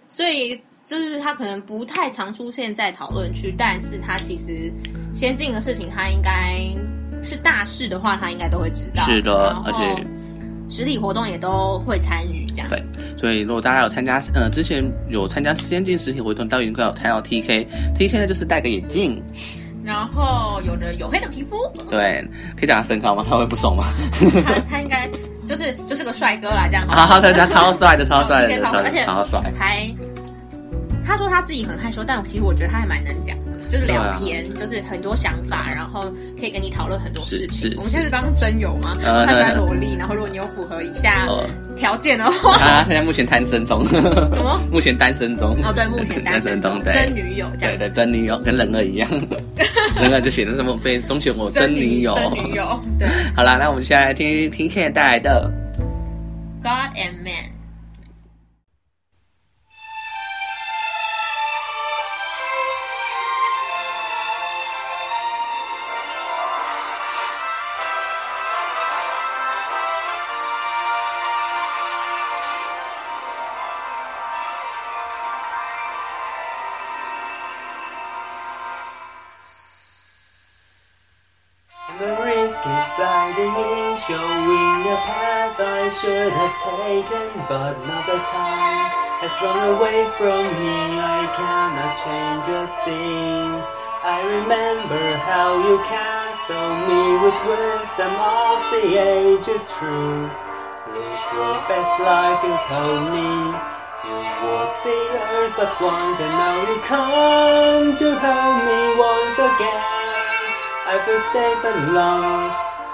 所以就是他可能不太常出现在讨论区，但是他其实先进的事情，他应该是大事的话，他应该都会知道。是的而且实体活动也都会参与，这样。对，所以如果大家有参加，呃，之前有参加先进实体活动，到应该有看到 TK，TK 呢就是戴个眼镜，然后有着黝黑的皮肤，对，可以讲他身高吗？他会不爽吗？他他应该就是就是个帅哥啦，这样。啊，他，他超帅的，超帅的超帅，而且超帅。还他说他自己很害羞，但其实我觉得他还蛮能讲的，就是聊天，就是很多想法，然后可以跟你讨论很多事情。我们现在是帮真友吗？呃他喜欢萝莉，然后如果你有符合以下呃条件的话，他现在目前单身中，什么？目前单身中。哦，对，目前单身中，对真女友这样。对对，真女友跟人儿一样，<laughs> 人儿就写的什么被中选我真女友。真女友，对好啦，那我们现在来听听 Ken 带来的。，God and Man。Should have taken, but now the time has run away from me. I cannot change a thing. I remember how you castled me with wisdom of the ages true. Live your best life, you told me. You walked the earth but once, and now you come to hurt me once again. I feel safe and lost.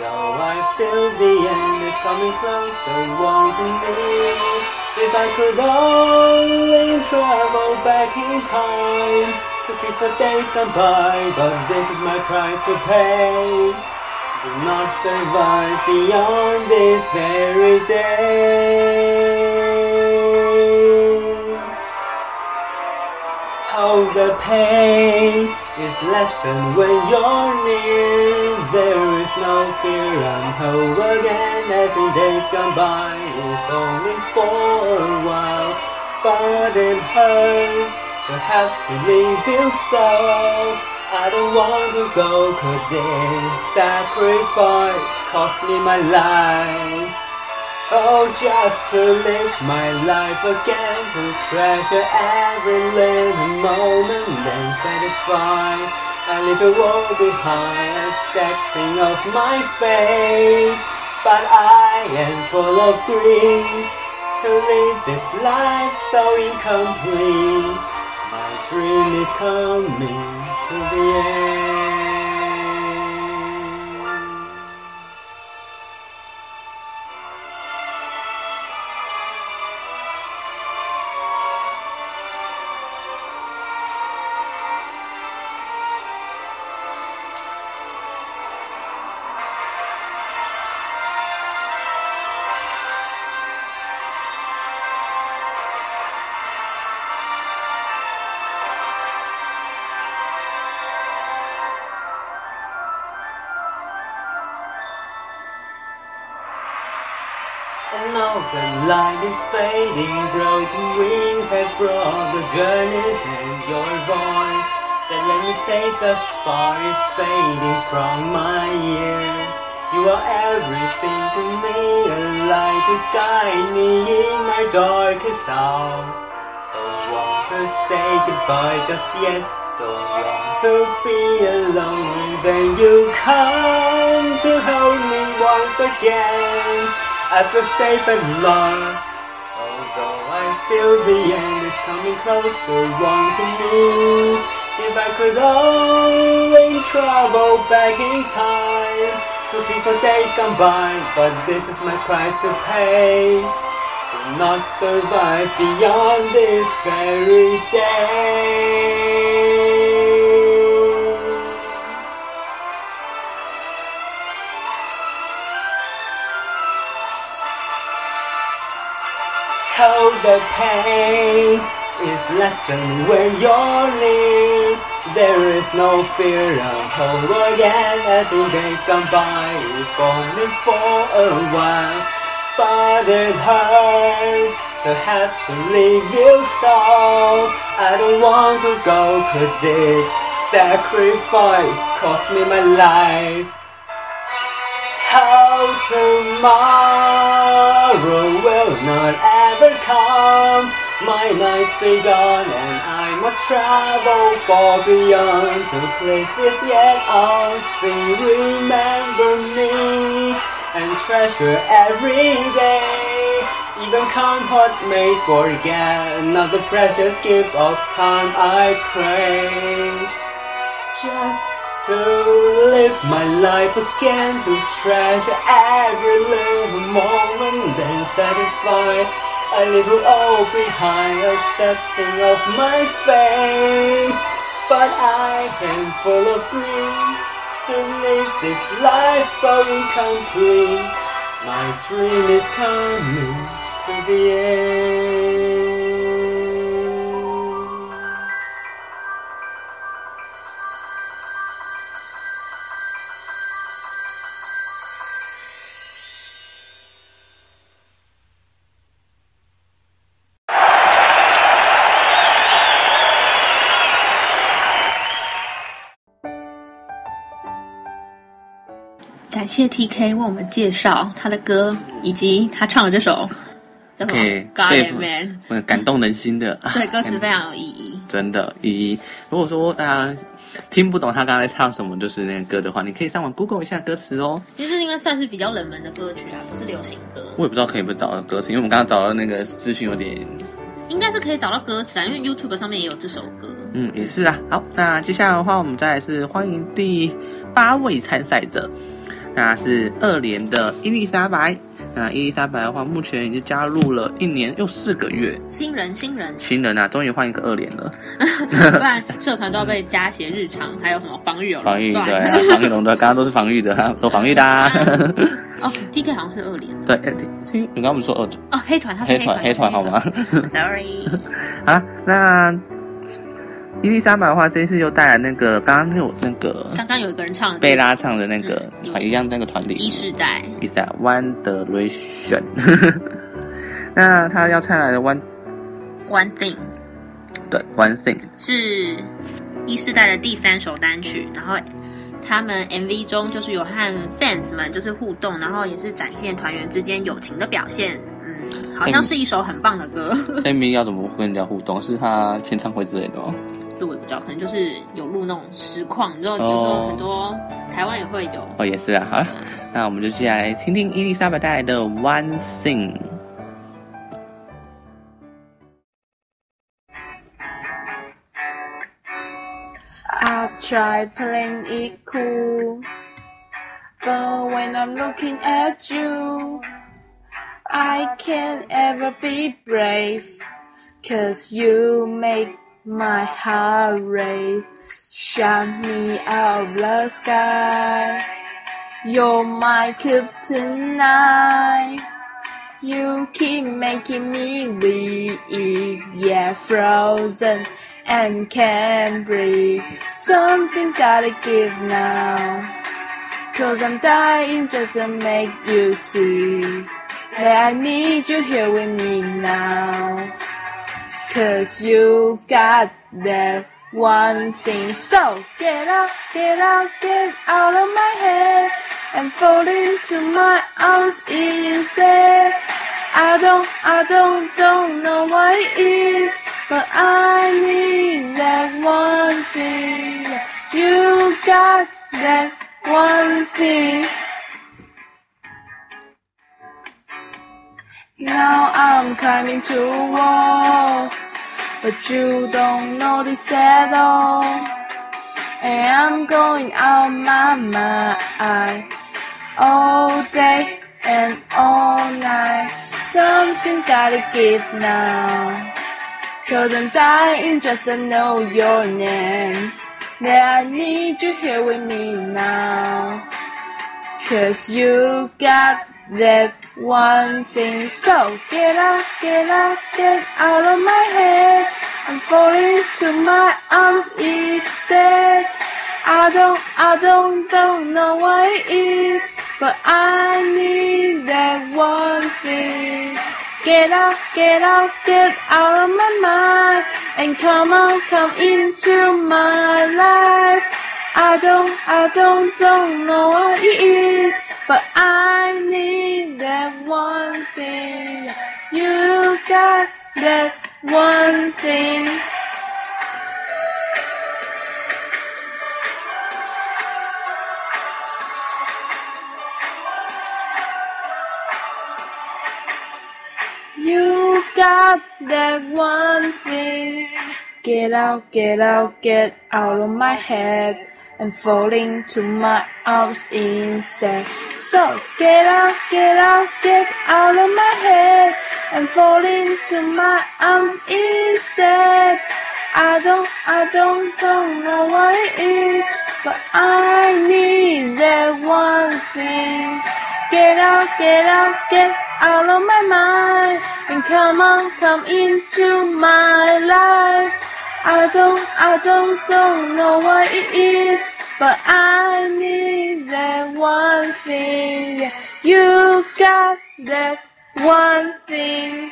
Although I feel the end is coming closer, won't to me. If I could only travel back in time to peaceful days gone by, but this is my price to pay. Do not survive beyond this very day. How the pain is lessened when you're near. There is no fear, I'm whole again as in days gone by. It's only for a while, but it hurts to have to leave you so. I don't want to go, could this sacrifice cost me my life? Oh, just to live my life again, to treasure every little moment and satisfy. I leave the world behind, accepting of my fate. But I am full of grief to live this life so incomplete. My dream is coming to the end. The light is fading, broken wings have brought the journeys and your voice that let me say thus far is fading from my ears. You are everything to me, a light to guide me in my darkest hour. Don't want to say goodbye just yet, don't want to be alone. Then you come to hold me once again. I feel safe and lost. Although I feel the end is coming closer wrong to me. If I could only travel back in time to peaceful days gone by, but this is my price to pay. Do not survive beyond this very day. How the pain is lessened when you're near. There is no fear of home again as the days gone by, if only for a while. But it hurts to have to leave you so. I don't want to go, could this sacrifice cost me my life? How tomorrow will not ever come. My nights be gone and I must travel far beyond to places yet unseen. Remember me and treasure every day. Even can't what may forget another precious gift of time. I pray just to live my life again, to treasure every little moment, then satisfy I leave you all behind, accepting of my fate. But I am full of grief to live this life so incomplete. My dream is coming to the end. 感谢 TK 为我们介绍他的歌，以及他唱的这首叫什么对《God Man》，呃感动人心的。<laughs> 对，歌词嗯非常有意义。<laughs> 真的，意义如果说大家听不懂他刚才唱什么，就是那个歌的话，你可以上网 Google 一下歌词哦。其实这应该算是比较冷门的歌曲啊，不是流行歌，我也不知道可以不可以找到歌词，因为我们刚刚找到那个资讯有点，应该是可以找到歌词啊，因为 YouTube 上面也有这首歌。嗯，也是啦。好，那接下来的话，我们再来是欢迎第八位参赛者，那是二连的伊丽莎白。那伊丽莎白的话，目前已经加入了一年又四个月，新人，新人，新人啊，终于换一个二连了。<laughs> 不然社团都要被加写日常，还有什么防御有防御对啊，防御垄断，刚刚都是防御的，<laughs> 都防御的、啊。哦，DK 好像是二连对，你刚刚不是说二哦，黑团他是团，黑团黑团好吗？？<laughs> Sorry，好啦，那伊丽莎白的话，这一次又带来那个刚刚有那个刚刚有一个人唱的贝拉唱的那个嗯团一样那个团体。一世代，比赛 One Direction，<laughs> 那他要唱来的 One One Thing 对 One Thing，是一世代的第三首单曲，然后他们 MV 中就是有和 fans 们就是互动，然后也是展现团员之间友情的表现。嗯，好像是一首很棒的歌，<laughs> MV 要怎么跟人家互动？是他签唱会之类的吗？就我也不知道，可能就是有录那种实况，你知道，有时候很多台湾也会有。哦，也是啊。好了，那我们就接下来听听伊丽莎白带来的 One Thing。I've tried playing it cool, but when I'm looking at you, I can't ever be brave, cause you make my heart race. Shine me out of the sky, you're my kryptonite. You keep making me weak, yeah, frozen and can't breathe. Something's gotta give now. Cause I'm dying just to make you see that I need you here with me now. Cause you've got that one thing. So get out, get out, get out of my head and fall into my arms instead. I don't, I don't, don't know what it is, but I need that one thing. You got that one thing. Now I'm climbing two walls, but you don't notice at all. And I'm going out my mind all day and all night. Something's gotta give now. Cause I'm dying just to know your name. That I need you here with me now. Cause you got that one thing. So get out, get out, get out of my head. I'm falling to my arms instead. I don't, I don't, don't know what it is, but I need that one thing. Get out, get out, get out of my mind, and come on, come into my life. I don't, I don't, don't know what it is, but I need that one thing. You got that one thing. You got that one thing. Get out, get out, get out of my head and fall into my arms instead. So get out, get out, get out of my head and fall into my arms instead. I don't, I don't, don't know what it is, but I need that one thing. Get out, get out, get out of my mind and come on, come into my life. I don't, I don't, don't know what it is, but I need that one thing. You've got that one thing.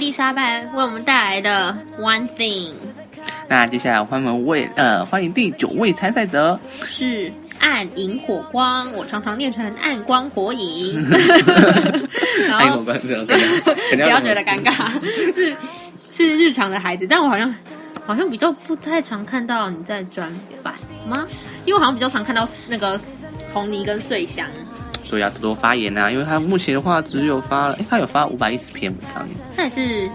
丽莎白为我们带来的 One Thing 那接下来欢迎位呃欢迎第九位参赛者，是暗影火光，我常常念成暗光火影。<laughs> 然后 <laughs> 不要觉得尴尬，是是日常的孩子，但我好像好像比较不太常看到你在转版吗？因为我好像比较常看到那个红泥跟碎香。所以要多多发言啊，因为他目前的话只有发了，哎，他有发五百一十篇文章，他也是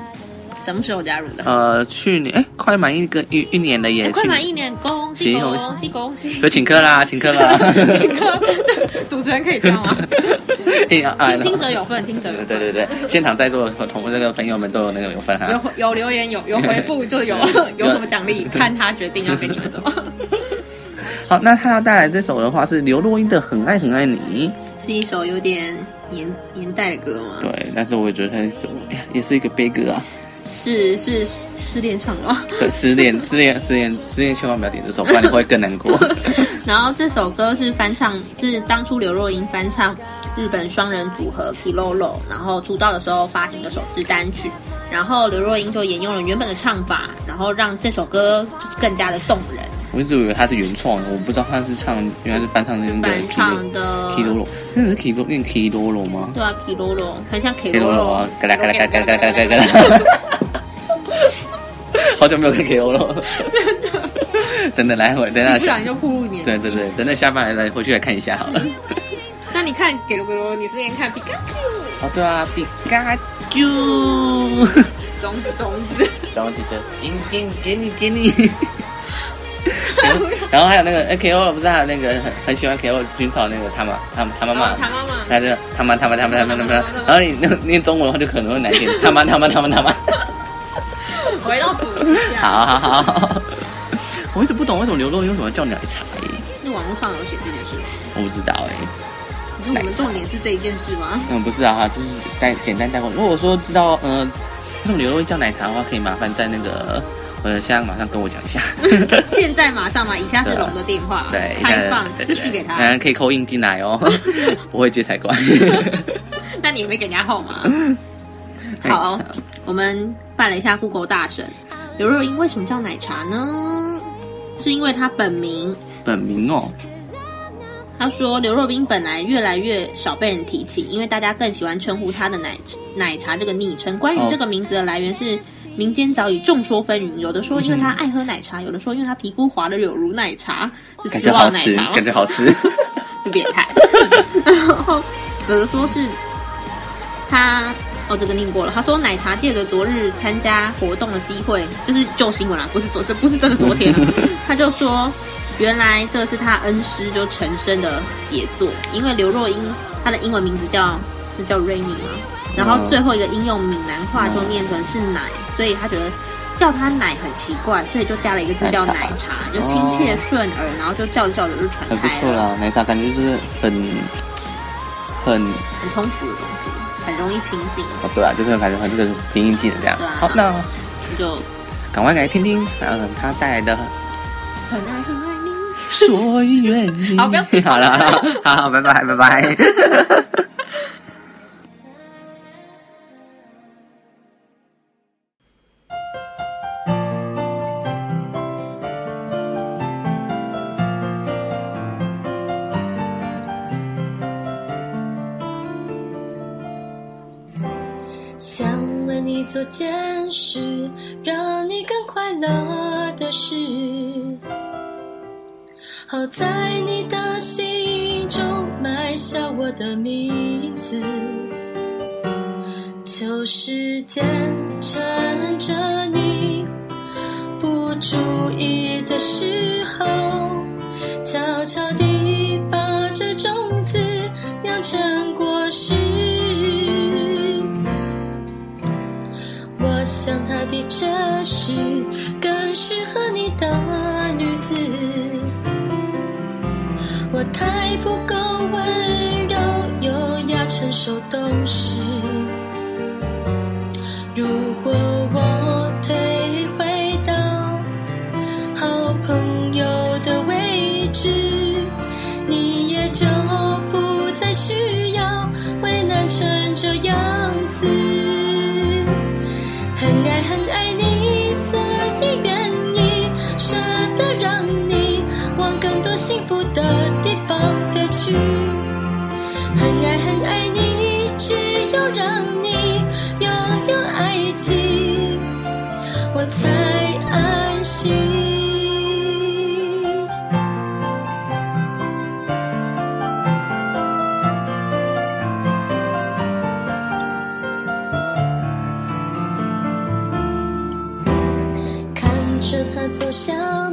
什么时候加入的？呃，去年哎，快满一个一一年了耶，哎快请满一年，恭喜行恭喜恭喜！所以请客啦，<laughs> 请客啦，这主持人可以这样吗？<laughs> 听听者有份，听者有份。对对对，现场在座的同这个朋友们都有那个有份哈。有有留言有有回复就有有什么奖励，看他决定要给你们什么。好，那他要带来这首的话是刘若英的《很爱很爱你是一首有点年年代的歌》，吗？对，但是我也觉得它是也是一个悲歌啊。是是失恋唱的吗？对，失恋失恋失恋失恋，千万不要点这首，不然你会更难过。<laughs> 然后这首歌是翻唱，是当初刘若英翻唱日本双人组合 Kilolo，然后出道的时候发行的首支单曲。然后刘若英就沿用了原本的唱法，然后让这首歌就是更加的动人。我一直以为他是原创的，我不知道他是唱，原来是翻唱那个翻唱的 Kilolo，真的是 Kilo 念 Kilolo 吗对啊，Kilolo 很像 Kilolo，啊，嘎啦嘎啦嘎啦嘎啦嘎啦嘎啦嘎啦。好久没有看 Kilolo，等等来回，等等下不小心，就步入年纪。对对对，等等下班来来回去来看一下好了。<laughs> 那你看给了给了，你顺便看 Pikachu 哦，对啊，皮卡丘，种子种子。然后记得点点点你给你。<laughs> 然后还有那个哎 K O 不是还有那个很很喜欢 K O 军草那个他妈他他妈妈哦，他妈妈。他就他妈他妈他妈他妈他妈，然后你那念中文的话就可能会难听，他妈他妈他妈他妈。回到主题。好好好，我一直不懂为什么刘若英为什么叫奶茶诶，那网络上有写这件事吗？我不知道哎。可是我们重点是这一件事吗？嗯，不是啊，就是带简单带过。如果说知道呃为什么刘若英叫奶茶的话，可以麻烦在那个呃现在马上跟我讲一下。<laughs> 现在马上嘛，以下是龙的电话，对，开放对私讯给他。嗯，可以扣印进来哦，<laughs> 不会接才怪。<laughs> 那你也没给人家号码。好，我们办了一下 Google 大神，刘若英为什么叫奶茶呢？是因为她本名。本名哦，他说刘若冰本来越来越少被人提起，因为大家更喜欢称呼他的奶奶茶这个昵称。关于哦这个名字的来源是民间早已众说纷纭，有的说因为他爱喝奶茶，有的说因为他皮肤滑的有如奶茶，<laughs> 是丝感觉好吃，袜奶茶感觉好吃。很变态。然后有的说是 <laughs> 他哦，这个念过了。他说奶茶借着昨日参加活动的机会，就是旧新闻啦，不是昨，这不是真的昨天啊。<laughs> 他就说，原来这是他恩师就陈升的杰作，因为刘若英她的英文名字叫是叫 Rainy 嘛，然后最后一个应用闽南话就念成是奶，所以他觉得。叫他奶很奇怪，所以就加了一个字叫奶奶茶茶，就亲切顺耳，然后就叫着叫着就传很不开了。错啦，奶茶感觉就是很很很通俗的东西，很容易亲近，哦，对啊，就是感觉很这个平易近人这样对啊。好，那就赶快来听听，嗯，他带来的很爱很爱你。所以愿意。好不要 <laughs> 好了，好好，拜拜，拜拜。想为你做件事，让你更快乐好在你的心中埋下我的名字，就是见证着你不注意的时候，悄悄地把这种子酿成果实。我想她的确是更适合你的女子。太不够温柔、优雅、成熟、懂事。才安心。看着他走向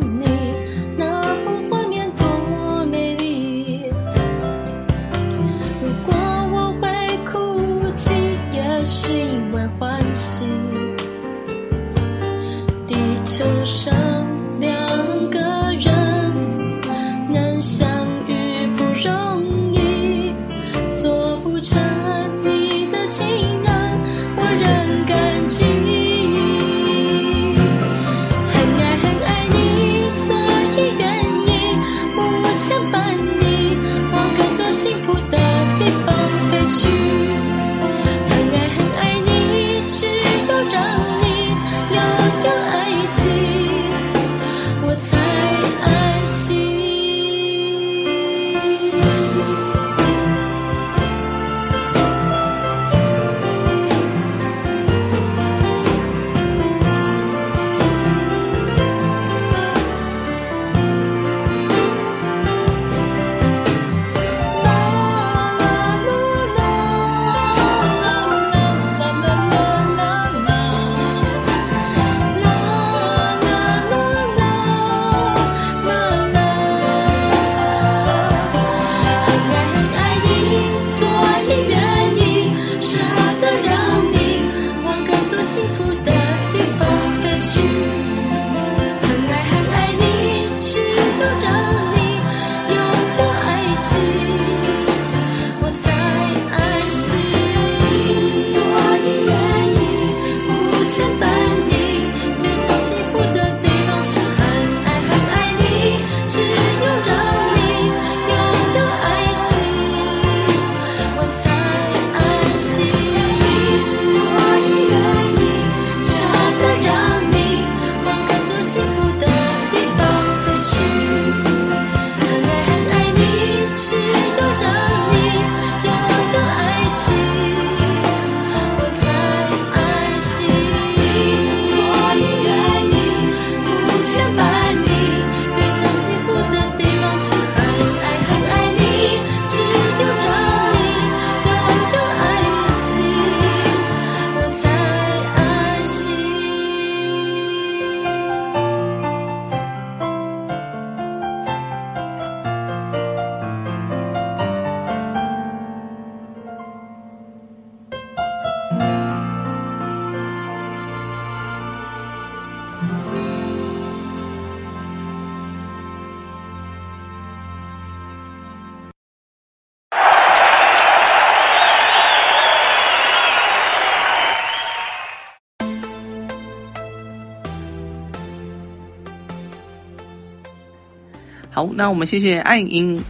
好，那我们谢谢暗影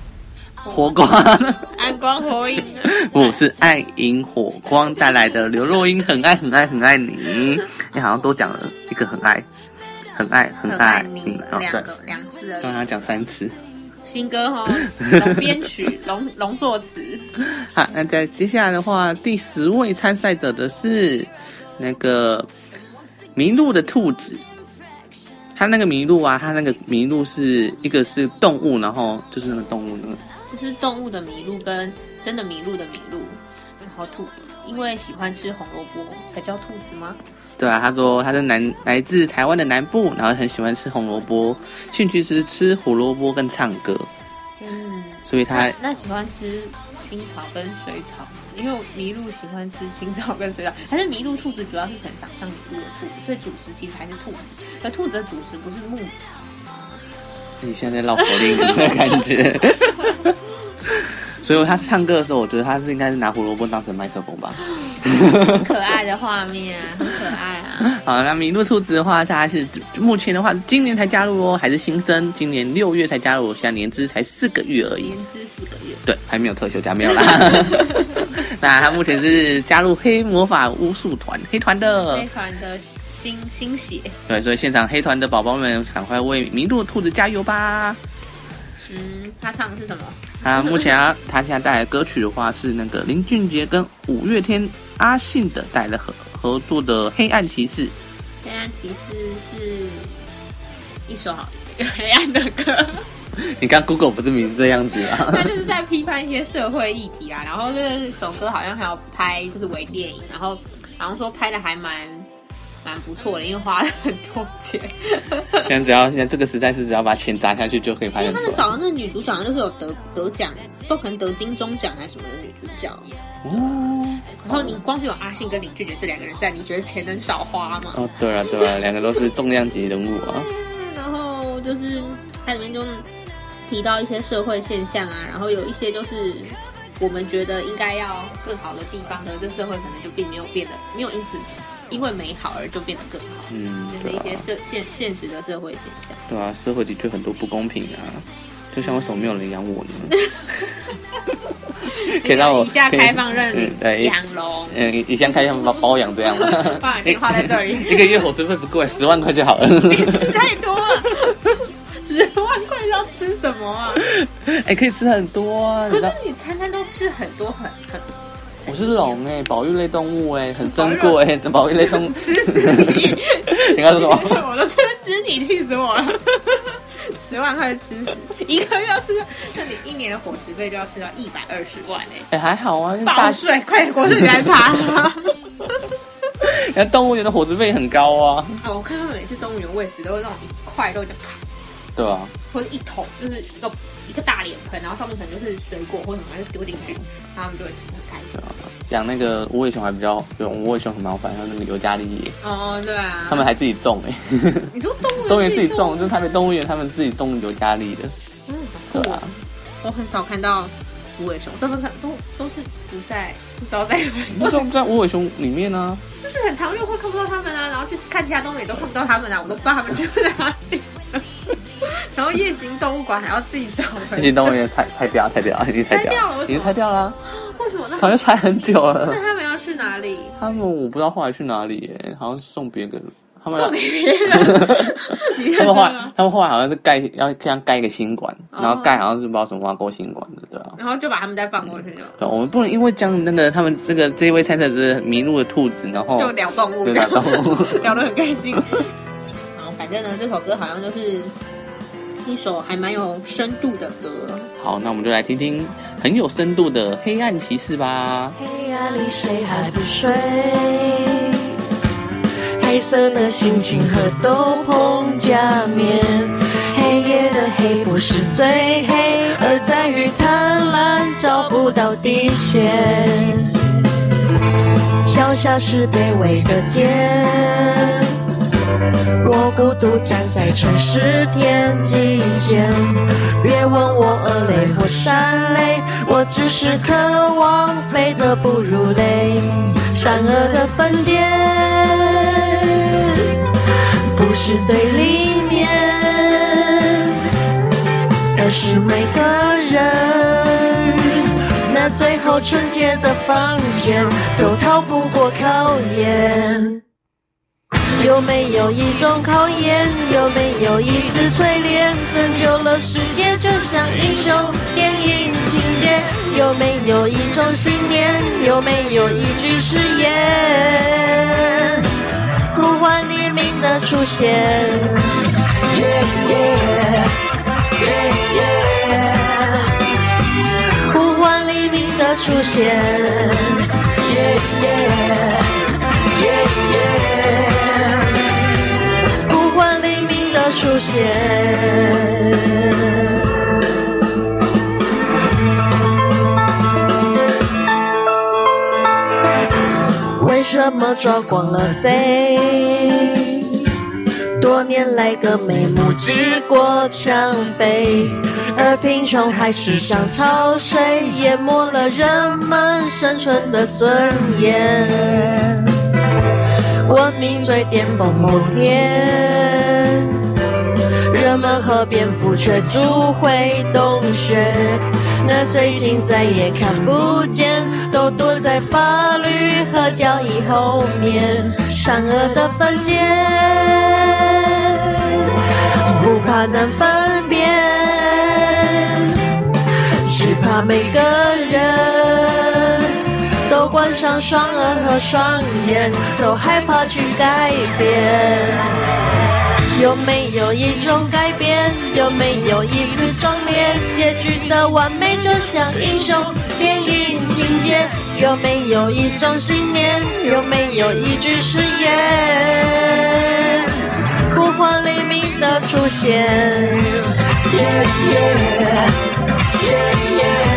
火光，<laughs> 暗光火影，<laughs> 我是暗影火光带来的刘若英很爱很爱很爱你，<laughs> 你好像多讲了一个很爱，很爱很很爱爱你哦，对，两个两次。刚刚讲三次。新歌哈，龙编曲，龙龙作词，好，那在接下来的话，第十位参赛者的是那个迷路的兔子。它那个麋鹿啊，它那个麋鹿是一个是动物，然后就是那个动物那个。就是动物的麋鹿跟真的麋鹿的麋鹿，然后兔，因为喜欢吃红萝卜才叫兔子吗？对啊，他说他是南来自台湾的南部，然后很喜欢吃红萝卜，兴趣是吃胡萝卜跟唱歌，嗯，所以他那那喜欢吃青草跟水草，因为麋鹿喜欢吃青草跟水草，<laughs> 但是麋鹿兔子主要是很长像麋鹿的兔子，所以主食其实还是兔子，而兔子的主食不是牧草。你现在在绕口令的感觉。<laughs> 所以他唱歌的时候，我觉得他是应该是拿胡萝卜当成麦克风吧。很 <laughs> 可爱的画面啊，很可爱啊。好，那麋鹿兔子的话，它是目前的话是今年才加入哦，还是新生，今年六月才加入，现在年资才四个月而已年。资四个月，对，还没有特休假，没有啦。<laughs> 那他目前是加入黑魔法巫术团黑团的黑，团的新新血，对，所以现场黑团的宝宝们，赶快为迷路兔子加油吧！嗯，他唱的是什么？他目前啊，他现在带来的歌曲的话是那个林俊杰跟五月天阿信的带来的合合作的《黑暗骑士》。黑暗骑士是一首好黑暗的歌，<laughs> 你刚 Google 不是名字这样子啊？<laughs> 他就是在批判一些社会议题啊。然后这首歌好像还要拍，就是微电影，然后好像说拍的还蛮蛮不错的，因为花了很多钱。<laughs> 现在只要现在这个时代是只要把钱砸下去就可以拍他们。找的那个女主角就是有得得奖，都可能得金钟奖还是什么的女主角。哦然后你光是有阿信跟林俊杰这两个人在，你觉得钱能少花吗？哦，对啊对啊，两个都是重量级人物啊。然后就是它里面就提到一些社会现象啊，然后有一些就是我们觉得应该要更好的地方呢，这社会可能就并没有变得没有因此因为美好而就变得更好，嗯，就是一些社现现实的社会现象。对啊，社会的确很多不公平啊。就像为什么没有人养我呢？<laughs> 可以让我 <laughs> 以下开放认嗯对养龙，嗯，以前开放包包养这样吗？把你电话在这里 <laughs> 一个月伙食费不贵，十万块就好了。吃太多了，十万块要吃什么啊？<laughs> 哎、可以吃很多啊！可是，你餐餐都吃很多很很我是龙哎、保育类动物哎、很珍贵哎、保育类动物。<laughs> 吃死你！<laughs> 你刚说什么？我都吃死你，气死我了！十万块吃死，一个月要吃，那你一年的伙食费就要吃到一百二十万哎、哎、还好啊，因为报大税，快点，国税局来查。那动物园的伙食费很高啊，啊，我看他们每次动物园喂食都是那种一块肉就啪，对啊、或者一桶，就是一个一个大脸盆，然后上面可能就是水果或什么就丢进去，然后他们就会吃得很开心。养那个无尾熊还比较，有无尾熊很麻烦，还有那个尤加利叶，哦，对啊，他们还自己种哎、你说动物园动物园自己做种，就是台北动物园他们自己种尤加利的，嗯，对啊。我很少看到无尾熊，大部分看都都是不在，不知道在哪。里，不知道在无尾熊里面呢、就是很常就会看不到他们啊，然后去看其他动物也都看不到他们啊，我都不知道他们去哪里。<laughs> 然后夜行动物馆还要自己找那人，些动物园拆拆掉，拆掉，<laughs> 已经拆拆掉了已经拆掉了，为什么那早就拆很久了那。他们要去哪里？他们我不知道后来去哪里耶，好像是送别人。他们送给别人？<laughs> 他们后来？他们后来好像是盖要这样盖一个新馆，哦然后盖好像是不知道什么挖沟新馆的，对啊。然后就把他们再放过去就对我们不能因为将那个他们这个这一位参赛者是迷路的兔子，然后就聊动物，就聊动物聊得很开心。然后反正呢，这首歌好像就是一首还蛮有深度的歌。好，那我们就来听听很有深度的《黑暗骑士》吧。黑暗里谁还不睡？黑色的心情和斗篷假面，黑夜的黑不是最黑，而在于贪婪找不到底线。脚下是卑微的茧，我孤独站在城市天际线。别问我蛾泪或闪泪，我只是渴望飞得不如雷。善恶的分界不是对立面，而是每个人。那最后纯洁的防线都逃不过考验。有没有一种考验？有没有一次淬炼，拯救了世界，就像英雄电影情节？有没有一种信念？有没有一句誓言？呼唤黎明的出现。Yeah, yeah, yeah, yeah 呼唤黎明的出现。Yeah, yeah, yeah, 盼黎明的出现。为什么抓光了贼？多年来个眉目几过墙飞，而贫穷还是像潮水，淹没了人们生存的尊严。文明最巅峰某天，人们和蝙蝠却逐回洞穴。那最近再也看不见，都躲在法律和交易后面，善恶的分界，不怕难分辨，只怕每个人关上双耳和双眼，都害怕去改变。有没有一种改变？有没有一次壮烈？结局的完美就像英雄电影情节。有没有一种信念？有没有一句誓言？呼唤黎明的出现。Yeah, yeah, yeah, yeah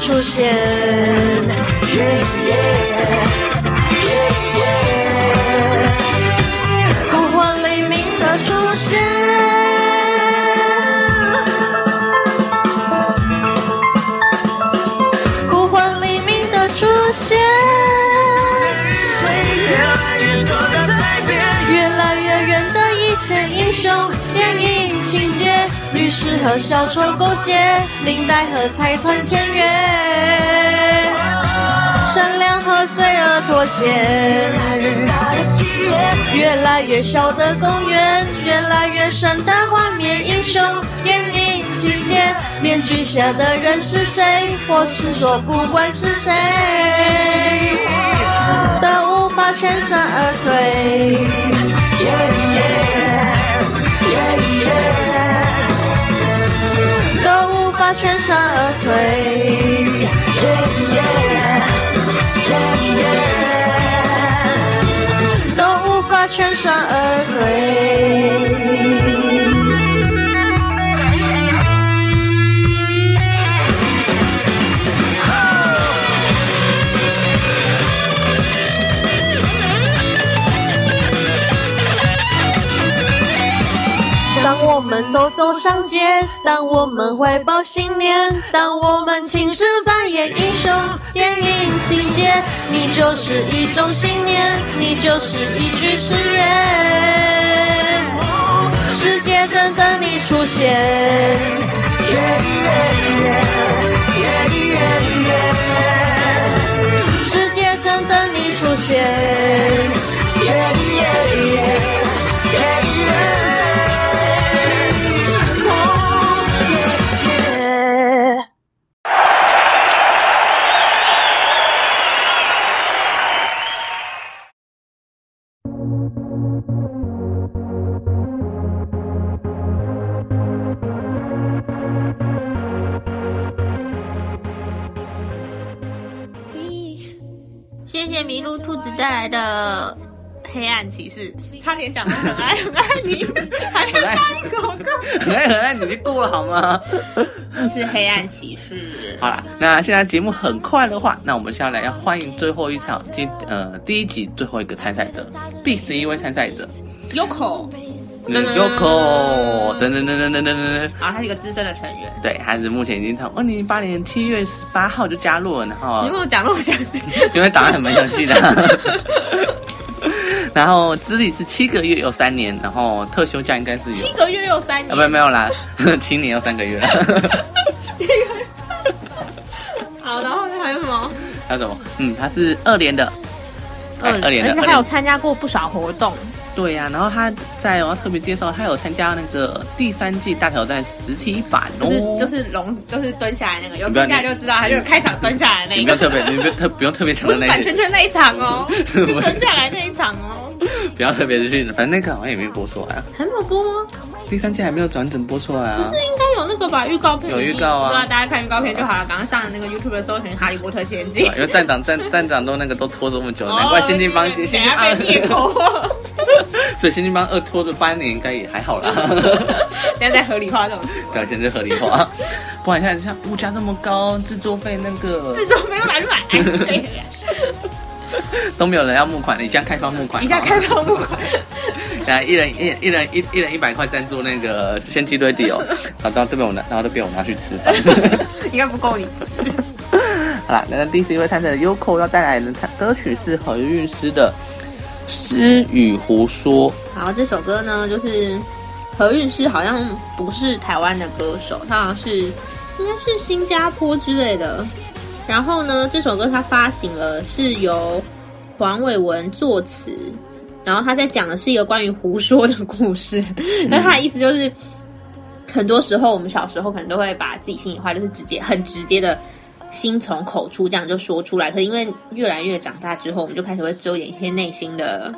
出现。Yeah, yeah. 和小丑勾结，领带和财团签约。善良和罪恶妥协，越来越小的公园，越来越深的画面，英雄电影情节，面具下的人是谁？或是说不管是谁，都无法全身而退。都无法全身而退。都无法全身而退。们都走上街，当我们怀抱信念，当我们亲身扮演英雄电影情节，你就是一种信念，你就是一句誓言，世界正等你出现。世界正等你出现。黑暗骑士，差点讲的很爱很爱你，还没发音广告，很爱很爱你就够了好吗？是黑暗骑士。好啦，那现在节目很快的话，那我们下来要欢迎最后一场今呃第一集最后一个参赛者，第十一位参赛者 Yoko，嗯 Yoko，等等等等等等等。然后他是一个资深的成员。对，他是目前已经从二零零八年七月十八号就加入了，然后你为什么讲那么详细？<laughs> 因为档案很蛮详细的。<laughs> 然后资历是七个月又三年，然后特休假应该是有。七个月又三啊，年，没有没有啦，<laughs> 七年又三个月。<laughs> 了。好，然后还有什么？还有什么？嗯，他是二连的，哎二连的，而且他有参加过不少活动，对呀、然后他在我要特别介绍，他有参加那个第三季大挑战实体版哦，就是就是龙，就是蹲下来那个，有你不要参加就知道，他就是开场蹲下来那一个。你不用。特别，你不用特不用特别强的那转圈圈那一场哦，<laughs> 是蹲下来那一场哦，<laughs> 不要特别的去，反正那个好像也没有播出来啊，还没有播吗？第三季还没有转整播出来啊不是。应该有那个吧，预告片有预告啊对啊，大家看预告片就好了。刚刚上的那个 YouTube 的搜寻《哈利波特仙境》因为 <laughs> 站长站站长都那个都拖这么久，难怪仙境帮仙境等下被灭，口，<laughs> 所以仙境帮二拖了八年应该也还好啦。现在在合理化这种事。对，现在合理化，不然现在像物价这么高，制作费那个制作没有买不买，哎 <laughs> 都没有人要募款，你现在开放募款，一下开放募款，然后一人一一人一一人一百块赞助那个先机堆底哦 <laughs> 然后到这边我拿，然后都被我拿去吃饭。<laughs> 应该不够你吃。好啦，那第十一位参赛的 Yoko 要带来的歌曲是何韵诗的《诗与胡说》。然后这首歌呢，就是何韵诗好像不是台湾的歌手，他好像是应该是新加坡之类的。然后呢，这首歌它发行了，是由黄伟文作词，然后他在讲的是一个关于胡说的故事。那、他的意思就是，很多时候我们小时候可能都会把自己心里话，就是直接很直接的。心从口出，这样就说出来。可是因为越来越长大之后，我们就开始会遮掩一些内心的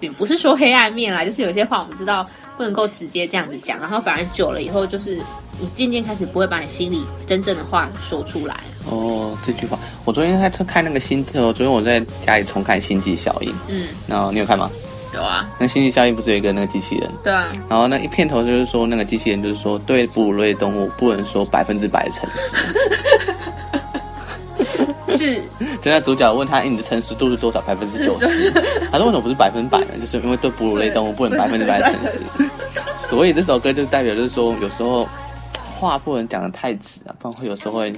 也不是说黑暗面啦，就是有些话我们知道不能够直接这样子讲，然后反而久了以后，就是你渐渐开始不会把你心里真正的话说出来。哦，这句话，我昨天在特看那个星，呃，昨天我在家里重看《星际效应》，嗯，然后你有看吗？有啊，那《星际效应》不是有一个那个机器人？对啊，然后那一片头就是说，那个机器人就是说，对哺乳类动物不能说百分之百的诚实。<laughs> 是 <laughs> 就那主角问他，欸你的诚实度是多少？百分之九十。他说为什么不是百分百呢？就是因为对哺乳类动物不能 <laughs> 百分之百的诚实。<laughs> 所以这首歌就代表就是说，有时候话不能讲的太直啊，不然会有时候会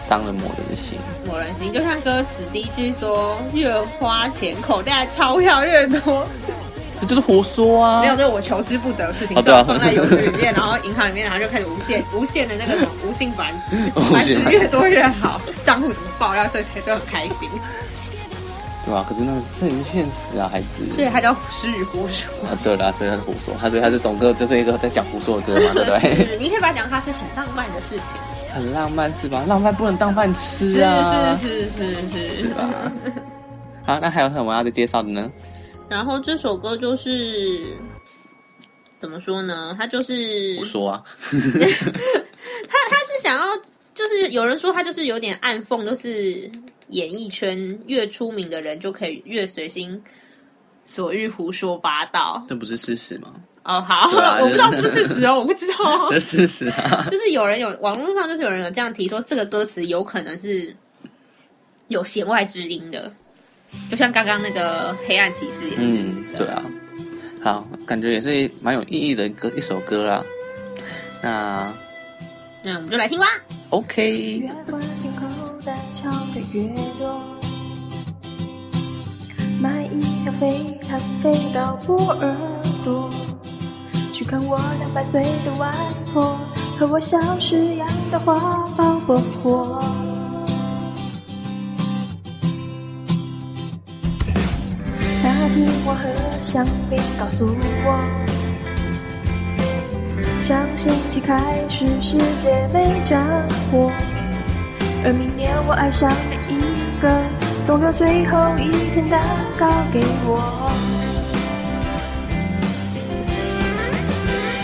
伤了某人的心。某人心，就像歌词第一句说“越花钱口袋钞票越多这就是胡说”，啊！没有，这是我求之不得的事情，哦对啊放在邮局里面，然后银行里面，然后就开始无限无限的那个什么无性繁殖，<laughs> 无繁殖越多越好，账户怎么爆料，这些都很开心，对吧、可是那个是很现实啊，孩子。所以他叫诗与胡说。啊，对啦，所以他是胡说，他所以他是总歌就是一个在讲胡说的歌嘛，对不对？<laughs> 是，你可以把它讲他是很浪漫的事情。很浪漫是吧？浪漫不能当饭吃啊，是是是是是。吧？好，那还有什么要再介绍的呢？然后这首歌就是怎么说呢？他就是我说啊，<laughs> 他他是想要，就是有人说他就是有点暗讽，就是演艺圈越出名的人就可以越随心所欲胡说八道。这不是事实吗？哦，好，<laughs> 啊我不知道是不是事实哦，我不知道哦。<laughs> 这是事实啊。就是有人有网络上就是有人有这样提说，这个歌词有可能是有弦外之音的，就像刚刚那个黑暗骑士也是。嗯，对啊。好，感觉也是蛮有意义的一个一首歌啦。那那我们就来听吧。OK，越花钱口袋钞票越多，买一条飞毯飞到波尔多，去看我两百岁的外婆和我小时养的花。拿起我和香槟，告诉我。上星期开始世界没战火，而明年我爱上另一个，总留最后一片蛋糕给我。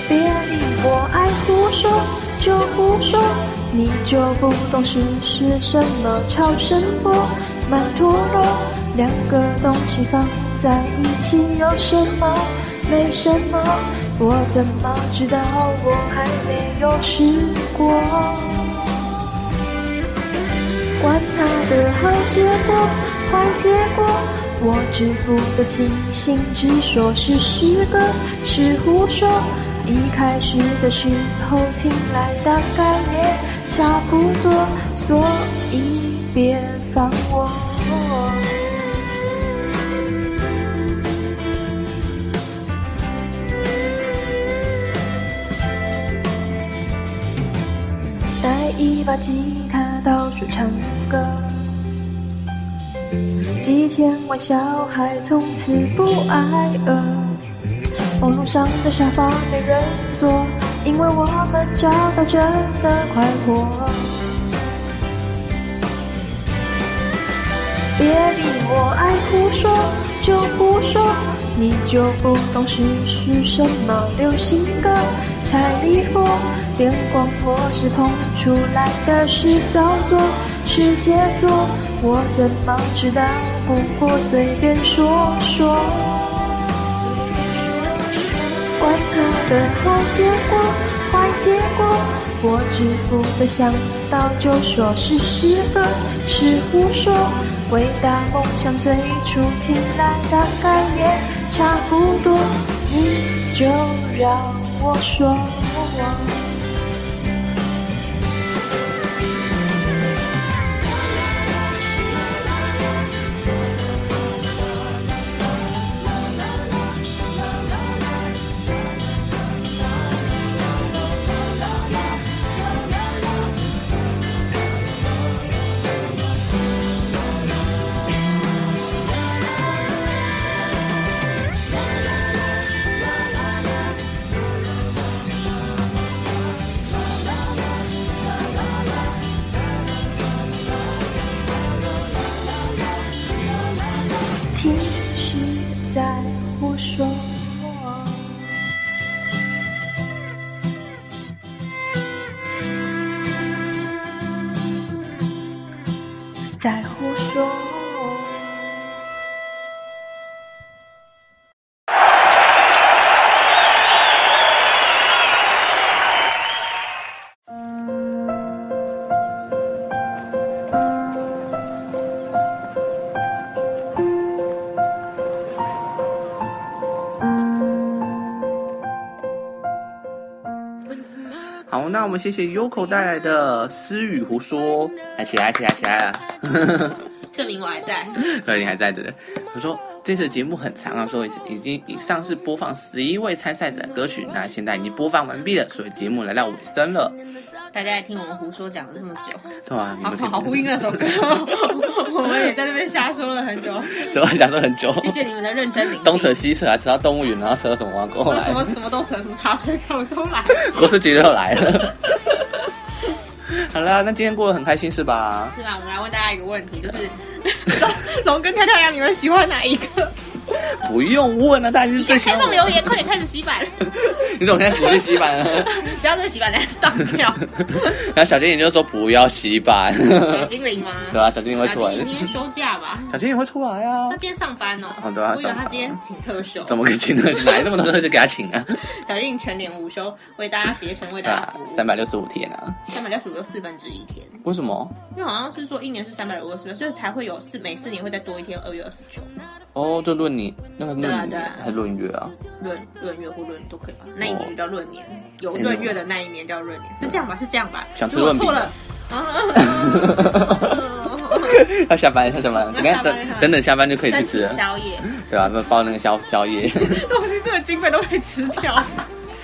别理我爱胡说就胡说，你就不懂事是什么超声波、曼陀罗，两个东西放在一起有什么？没什么，我怎么知道我还没有试过？管他的好结果坏结果，我只负责清醒，只说是诗歌是胡说。一开始的时候听来大概也差不多，所以别烦我。一把吉他到处唱歌。几千万小孩从此不挨饿，网络上的沙发没人坐，因为我们找到真的快活。别理我爱胡说就胡说，你就不懂事是什么流行歌。彩礼佛电光火石碰出来的是造作，是杰作，我怎么知道？不过随便说说。管他的好结果坏结果，我只负责想到就说是诗歌，是胡说。伟大梦想最初听来大概也差不多，你就让我说。在胡我们谢谢 Yoko 带来的私语胡说，来起来起来起来了，<laughs> 证明我还在。<laughs> 对，你还在的。我说这次的节目很长啊，说已经以上是播放十一位参赛者的歌曲，那现在已经播放完毕了，所以节目来到尾声了，大家也听我们胡说讲了这么久，对吧？你好好呼应那首歌，<laughs> 我们也在那边瞎说了很久。怎么讲了很久？谢谢你们的认真聆听。东扯西扯啊，扯到动物园，然后扯到什么玩？过我来什，么什么都扯什么茶水票都来。国师局又来了。<laughs> 好了，那今天过得很开心是吧？是吧？我们来问大家一个问题，就是龙 <laughs> 龙跟太太羊，你们喜欢哪一个？不用问啊，大家是你最喜欢开放留言，快点开始洗版，你怎么现在鼓励洗版了？不要再洗版了，当掉。<laughs> 然后小精灵就说不要洗版，小精灵吗？<laughs> 对啊，小精灵会出来今天休假吧？小精灵会出来啊他。今天上班哦。哦对啊我以为他今天请特休。怎么可以请特？哪来那么多特休给他请啊？<laughs> 小精灵全年无休，为大家节省，为大家。三百六十五天啊？三百六十五又四分之一天，为什么？因为好像是说一年是三百六十所以才会有四每四年会再多一天，二月二十九。哦，就论你那个论对啊对啊还论月啊？闰闰月或闰都可以吧？那一年叫闰年，有闰月的那一年叫闰年，是这样吧？是这样吧？想吃如果润饼错了，<laughs> 要下班，要下班，你看等下班要下班等等下班就可以去吃了，宵夜，对吧？那包那个宵宵夜，<laughs> 东西这个经费都被吃掉。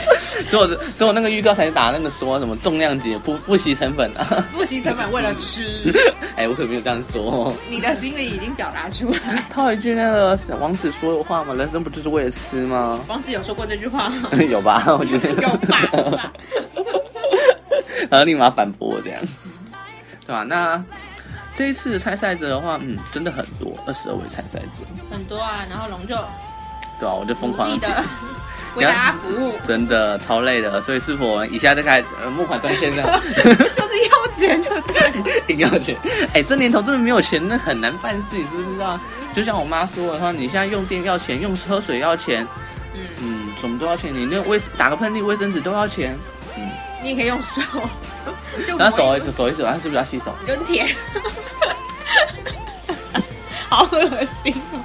<laughs> 所以我的所以我那个预告才打那个说什么重量级不不惜成本啊。不惜成本为了吃，哎，我可没有这样说。你的心里已经表达出来。套一句那个王子说的话嘛，人生不就是为了吃吗？王子有说过这句话吗？有吧？我觉得有吧？有吧？然后立马反驳我这样，对吧？那这一次参赛者的话，嗯，真的很多，二十二位参赛者，很多啊，然后龙就对啊？我就疯狂的 <laughs> 为大家服务，真的超累的，所以是否一下就开呃募款专线这样，<laughs> 都是要钱就对。<laughs> 一定要钱？哎，这年头真的没有钱，那很难办事，你知不知道？就像我妈说的，她说你现在用电要钱，用喝水要钱，嗯，嗯，什么都要钱，你那卫打个喷嚏卫生纸都要钱，嗯，你也可以用手，<laughs> 就然后手抹一手一手，它是不是要洗手？你就舔，<laughs> 好恶心哦！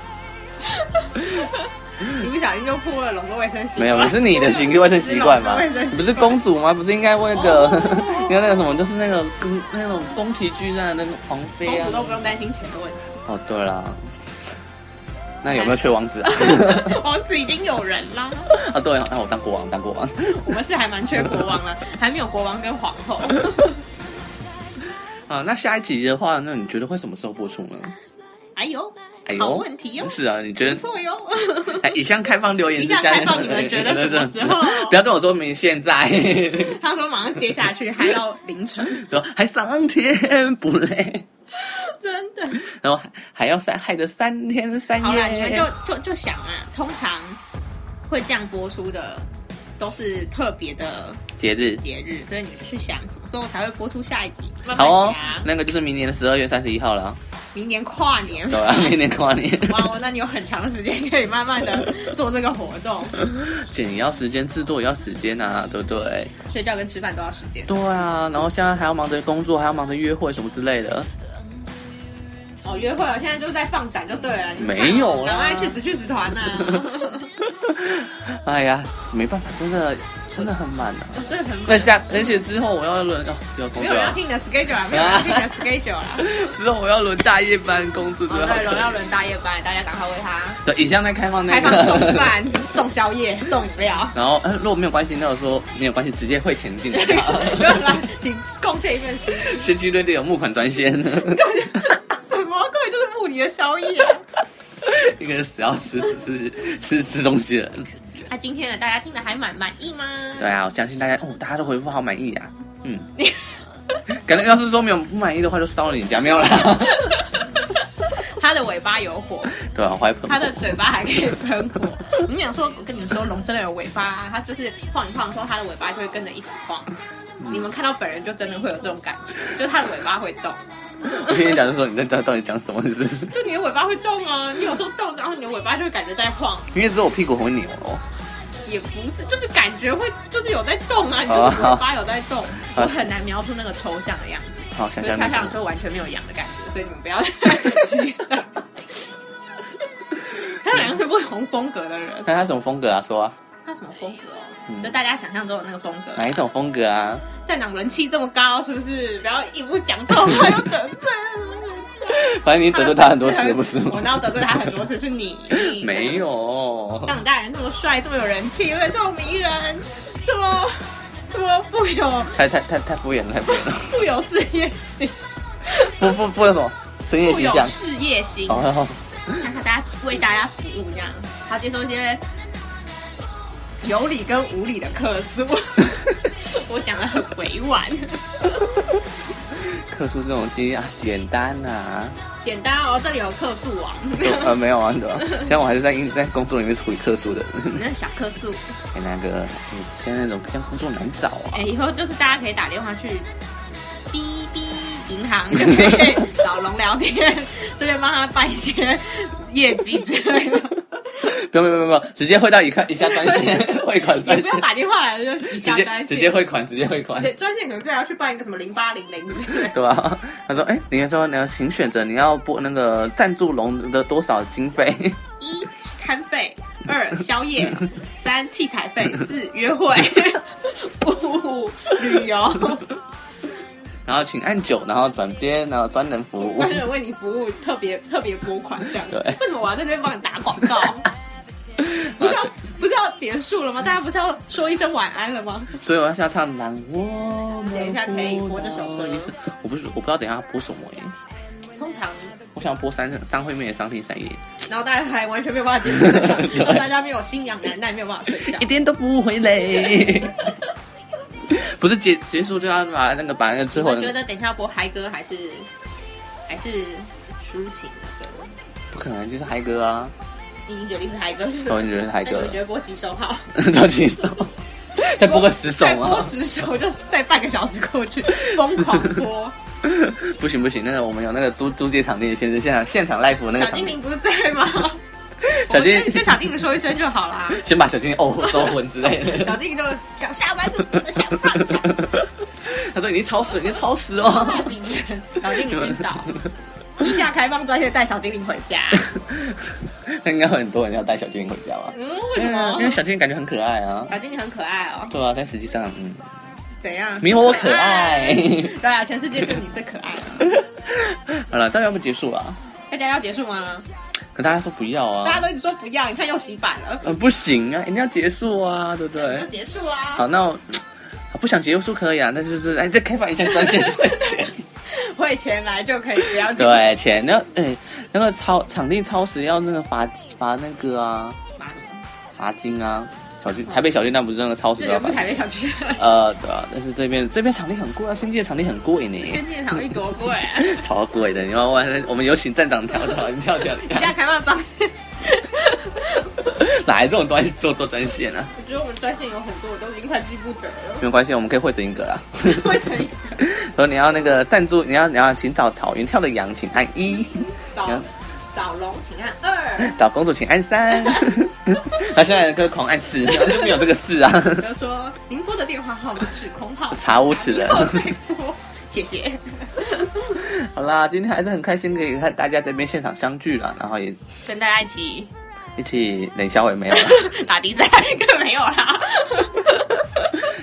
<laughs> 你不小心就破了龙的卫生习惯。没有，不是你的行卫生习惯吗不是公主吗？不是应该问那个哦，你看那个什么，就是那个跟那种宫崎骏啊，那个皇妃啊公主。都不用担心钱的问题。哦，对啦，那有没有缺王子啊？<laughs> 王子已经有人啦，啊，对啊，那我当国王，当国王。我们是还蛮缺国王了，<laughs> 还没有国王跟皇后。啊，那下一集的话，那你觉得会什么时候播出呢？哎呦，哎呦，好问题哟是啊，你觉得？不错哟。哎，以上开放留言 <laughs> 以是下下开放，你们觉得什么时候？不要跟我说明现在，他说马上接下去，还到凌晨，说还上天不累，真的。然后还还要三害的三天三夜好啦，你们。就就就想啊，通常会这样播出的，都是特别的节日节日，所以你们就去想什么时候才会播出下一集，慢慢好哦。，那个就是明年的十二月三十一号了，明年跨年，对啊？<laughs> 明年跨年，哇，那你有很长的时间可以慢慢的做这个活动，<laughs> 剪也要时间，制作也要时间啊，对不对？睡觉跟吃饭都要时间。对啊，然后现在还要忙着工作，还要忙着约会什么之类的。哦，约会了，现在就是在放闪就对了。没有啦赶快去死去死团呐！<laughs> 哎呀，没办法，真的真的很满啊。真的很那下，而且之后我要轮哦，有工作了，没有人要听你的 schedule 啊，没有人要听你的 <laughs> schedule 啦。之后我要轮大夜班工作，哦，对，荣耀轮大夜班，大家赶快为他对，以上在开放那个开放送饭、送宵夜、送饮料。<laughs> 然后，呃，如果没有关系，那我说没有关系，直接汇钱进去。不用来，请贡献一份心意。先机队队有募款专线？你的宵夜。<laughs> 一个人死要吃吃吃吃吃东西的人。那今天的大家听的还满满意吗？对啊，我相信大家哦，大家都回复好满意啊。嗯，<laughs> 可能要是说没有不满意的话，就烧了你家没有啦。<laughs> 他的尾巴有火，对啊，怀喷他的嘴巴还可以喷火。你想说，我跟你们说，龙真的有尾巴，它就是晃一晃的时候，它的尾巴就会跟着一起晃。你们看到本人就真的会有这种感觉，就它的尾巴会动，我跟你讲，就说你在到到底讲什么？就是 <laughs> 就你的尾巴会动啊，你有时候动，然后你的尾巴就会感觉在晃，因为只有我屁股会扭哦。也不是，就是感觉会，就是有在动啊，你就是尾巴有在动，我很难描述那个抽象的样子。好，想象那所以看上个。去完全没有羊的感觉，所以你们不要太 <laughs> 期待。<laughs> 他有两个是不同风格的人，那他什么风格啊？说啊，他什么风格哦？嗯就大家想象中的那个风格。哪一种风格啊？站长人气这么高，是不是？不要一不讲错话又得罪。反正你得罪他很多次，不是吗我？哪有得罪他很多次？是你。没有。张大人这么帅，这么有人气，这么迷人，这么这么富有太太太太敷衍了，太敷衍了。富有事业心，不不不，有什么深夜富有形象？事业心。哦，看看大家为大家服务这样，他接受一些有理跟无理的客诉，<laughs> 我讲的很委婉，客诉这种东西啊，简单呐、啊。简单哦。这里有客诉网，呃，没有啊，对吧？现在我还是在在工作里面处理客诉的。你那小客诉，哎，那个，你现在那种像工作难找啊哎，。以后就是大家可以打电话去 B B 银行，就可以找龙聊天，顺便帮他办一些业绩之类的。不用不用不用不用，直接汇到一看一下专线 <laughs> 汇款专线也不，用打电话来了，就以直接下专线，直接汇款，直接汇款。对，专线可能最好要去办一个什么零八零零之类的。对吧？他说：“哎，你说你要请选择你要拨那个赞助龙的多少经费？一餐费，二宵夜，<laughs> 三器材费，四约会，<laughs> 五旅游，然后请按九，然后转接，然后专人服务专。人为你服务，特别特别拨款这样。对为什么我要在这边帮你打广告？<laughs> 不是要不是要结束了吗？大家不是要说一声晚安了吗？所以我要下唱《让我们等一下可以播这首歌互道一声我不是我不知道等一下要播什么耶，通常，我想播三张惠妹的《伤心三夜然后大家还完全没有办法结束这个，<laughs> 然后大家没有心痒难耐，没有办法睡觉》，一。点都不会累。<laughs> 不是结结束就要把那个把那个最后。我觉得等一下播嗨歌还是还是抒情的歌？不可能就是嗨歌啊，你已经决定是嗨歌了，我觉得是嗨歌了你觉得播几首好？播几首，再播个十首再播啊？十首，就再半个小时过去，<laughs> 疯狂播。不行不行，那个我们有那个租租借场地的限制，现场现场 live 那个场，小精灵不是在吗？<laughs> 小精我们跟跟小精灵说一声就好啦。<laughs> 先把小精灵哦招魂之类的。<laughs> 小精灵就想下班就想放下，他说已经超时，已经超时哦。大警拳，小精灵晕倒。一下开放专线带小精灵回家。那应该很多人要带小精灵回家吧？嗯，为什么因？为小精灵感觉很可爱啊。小精灵很可爱哦。对啊，但实际上，嗯，怎样？没有我可爱。对啊，全世界就你最可爱了。好了，到底要不要结束了？大家要结束吗？可大家说不要啊。大家都一直说不要，你看又洗版了。呃，不行啊，一定要结束啊，对不要对？结束啊！好，那不想结束可以啊，那就是哎，再开放一下专线汇钱。<laughs> 汇钱来就可以不要。对，钱那哎、那个超场地超时要那个罚罚那个啊罚金啊，小巨台北小巨蛋不是那个超时这要罚里不是台北小区，呃，对啊，但是这边这边场地很贵啊，新界场地很贵呢，仙界场地多贵啊！<laughs> 超贵的。你要我我们有请站长跳跳，<laughs> 你跳跳，你现在开放专线，<laughs> 哪来这种专做做专线啊？我觉得我们专线有很多，我都已经快记不得了。没有关系，我们可以汇成一个啦。会成一说你要那个赞助，你要你要请找草原跳的羊，请按一；找找龙，请按二。找公主，请按三。<laughs> 他现在跟狂按四，然后就没有这个四啊。就说您拨的电话号码是空号，查无此人。<laughs> 谢谢。好啦，今天还是很开心可以和大家这边现场相聚了，然后也跟大家一起一起冷笑伟没有了，<laughs> 打比赛，根本没有啦。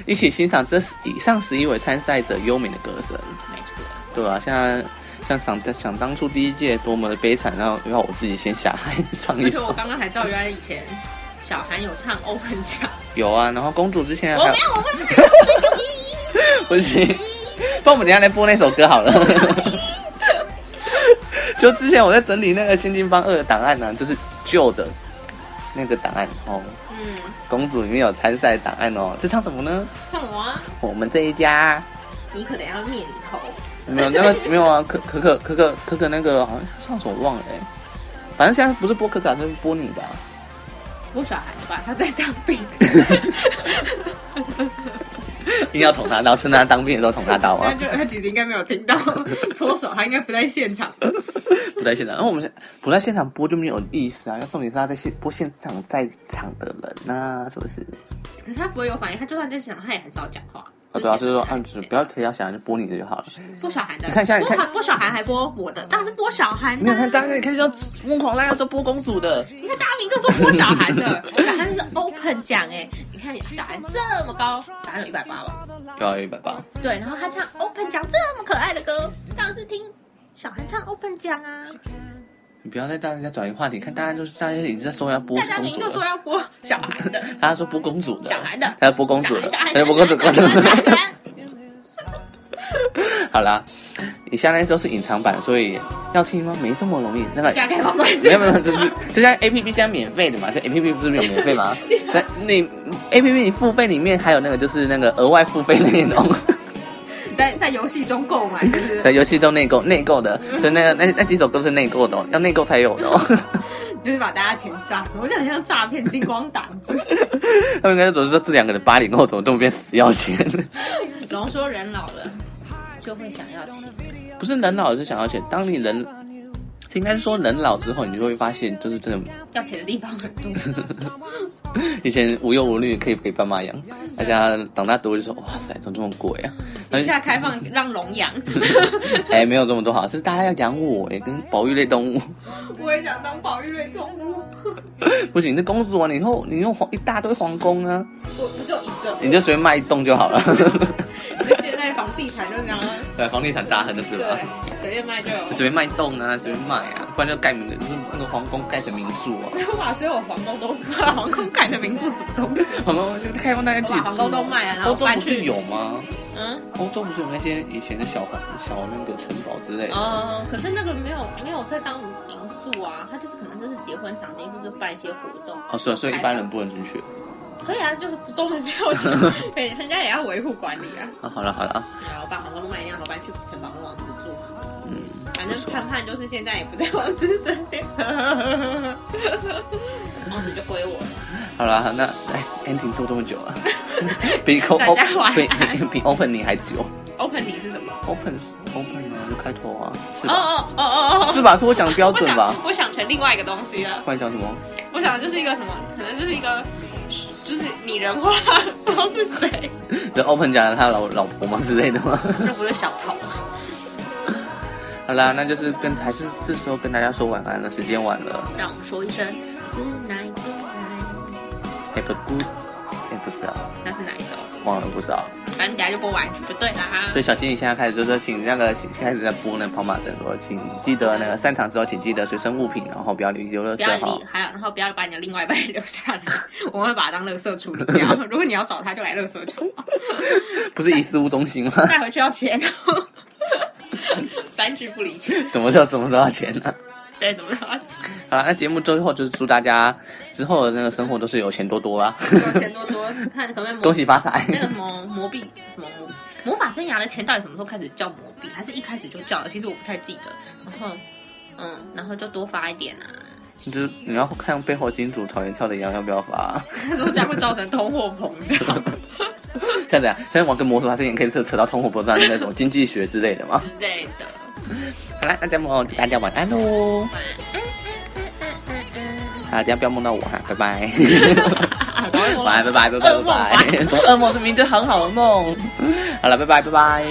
一起欣赏这以上十一位参赛者优美的歌声。没错，对啊，现在像想想当初第一届多么的悲惨，然后要我自己先下海 <laughs> 上一而且我。刚刚才知道，原来以前小韩有唱 Open 奖，有啊，然后公主之前还有我没有，我们不是 <laughs> 不行，帮我们等下来播那首歌好了。<laughs> 就之前我在整理那个《新金方二》的档案呢、就是旧的那个档案哦。嗯，公主里面有参赛档案哦，这唱什么呢？看我啊，我们这一家你可能要灭你头。没有那个没有啊，可可可可可可可那个好像上次我忘了哎、反正现在不是播可可，就是播你的、啊。播小孩的吧，他在当兵。<laughs> 一定要捅他刀，趁他当兵的时候捅他刀他啊！就他姐姐应该没有听到搓手，他应该不在现场。不在现场，然后我们不在现场播就没有意思啊。要重点是他在现播现场在场的人呐、是不是？可是他不会有反应，他就算在现场，他也很少讲话。啊，对啊，就是说，之前啊，只不要推到小孩，就播你的就好了。播小韩的，你看一下，你看播播小韩还播我的，当然是播小韩。你看大家，你看要疯狂大家说播公主的，你看大家明就说播小韩的，小韩是 open 奖哎，你看小韩这么高，小韩有一百八吧？有啊，一百八。对，然后他唱 open 奖这么可爱的歌，当然是听小韩唱 open 奖啊。你不要再大家转移话题，看大家就是大家已经在说要播大家公主明就说，要播小孩的，<laughs> 大家说播公主的，小孩的。他要播公主的，要播公主，公主。<laughs> 好啦，以下那首是隐藏版，所以要听吗？没这么容易。那个没有没有，就是就像 A P P 现在免费的嘛，就 A P P 不是没有免费吗？<laughs> 那你 A P P 你付费里面还有那个就是那个额外付费内容，在在游戏中购买，就是在游戏中内购内购的，所以那个那那几首歌是内购的、哦，要内购才有的、哦。<laughs> 就是把大家钱诈，我就很像诈骗金光党。<laughs> 他们应该总是说这两个人八零后怎么这么变死要钱？<laughs> 龙说人老了就会想要钱，不是人老了是想要钱，当你人应该是说人老之后，你就会发现就是真的要钱的地方很多。<laughs> 以前无忧无虑可以给爸妈养，大家长大多就说哇塞，怎么这么贵啊？现在开放让龙养，<laughs> 哎，没有这么多好，是大家要养我哎，跟保育类动物 <laughs> 我也想当保育类动物。不行，这公主完了以后你用皇一大堆皇宫啊，我不就一个，你就随便卖一栋就好了。地产就是这样，对，房地产大亨的是吧？对，随便卖就有。随便卖栋啊，随便卖啊，不然就盖民就是那个皇宫盖成民宿啊，我把所有皇宫都把 <laughs> 皇宫盖成民宿，什么东西？皇宫就开放大家自己我把皇宫都卖了然后欧洲搬去不是有吗？嗯，欧洲不是有那些以前的小皇小那个城堡之类的？哦，可是那个没有没有在当民宿啊，它就是可能就是结婚场地或者办一些活动。哦，是啊，所以一般人不能进去。可以啊，就是中门没有钱，对，人家也要维护管理啊。啊，好了好了，然后把皇宫卖掉，然后搬去城堡跟王子住嘛。嗯，反正盼盼就是现在也不在王子这边，王子就归我了。好了，那哎，ending 做这么久 <laughs> 了，比 o 大家晚安比比比 opening 还久。opening 是什么？open open 啊，就开头啊，是哦吧？哦哦哦哦，是吧？是我讲的标准吧？我想成另外一个东西了。不然讲什么？我想的就是一个什么，可能就是一个，就是拟人化，不知道是谁，<laughs> 就 open 讲他老老婆吗之类的吗？那不是小偷。<laughs> 好啦，那就是跟还是是时候跟大家说晚安了，时间晚了让我们说一声 Good night, Good night。，Have a good，哎，不知道，那是哪一首？忘了不知道。反正等下就播完曲就对了哈所。以小金，你现在开始就说，请那个开始在播那跑马灯，说请记得那个散场之后，请记得随身物品，然后不要留丢垃圾哈，。还有，然后不要把你的另外一半留下来，我们会把它当垃圾处理掉。<laughs> 如果你要找他，就来垃圾场，<laughs> 不是遗失物中心吗？<laughs> 带回去要钱。三句不离钱。什么叫什么都要钱呢、对，什么样？好啦，那节目最后就是祝大家之后的那个生活都是有钱多多啊，有钱多多，看可不可以 <laughs> 恭喜发财。那个什么魔币什么魔魔法生涯的钱到底什么时候开始叫魔币？还是一开始就叫了？其实我不太记得。然后，嗯，然后就多发一点啊。就是你要看背后金主讨厌跳的羊要不要发？他 <laughs> 说这样会造成通货膨胀 <laughs> 像这样，像玩跟魔术，它之前可以扯扯到通货膨胀的那种经济学之类的嘛。之类的。好啦，那这样么大家晚安喽。大家不要梦到我哈，拜拜。安。晚安，拜拜，拜拜，拜拜。<laughs> 做噩梦是明就很好的梦。好了，拜拜，拜拜。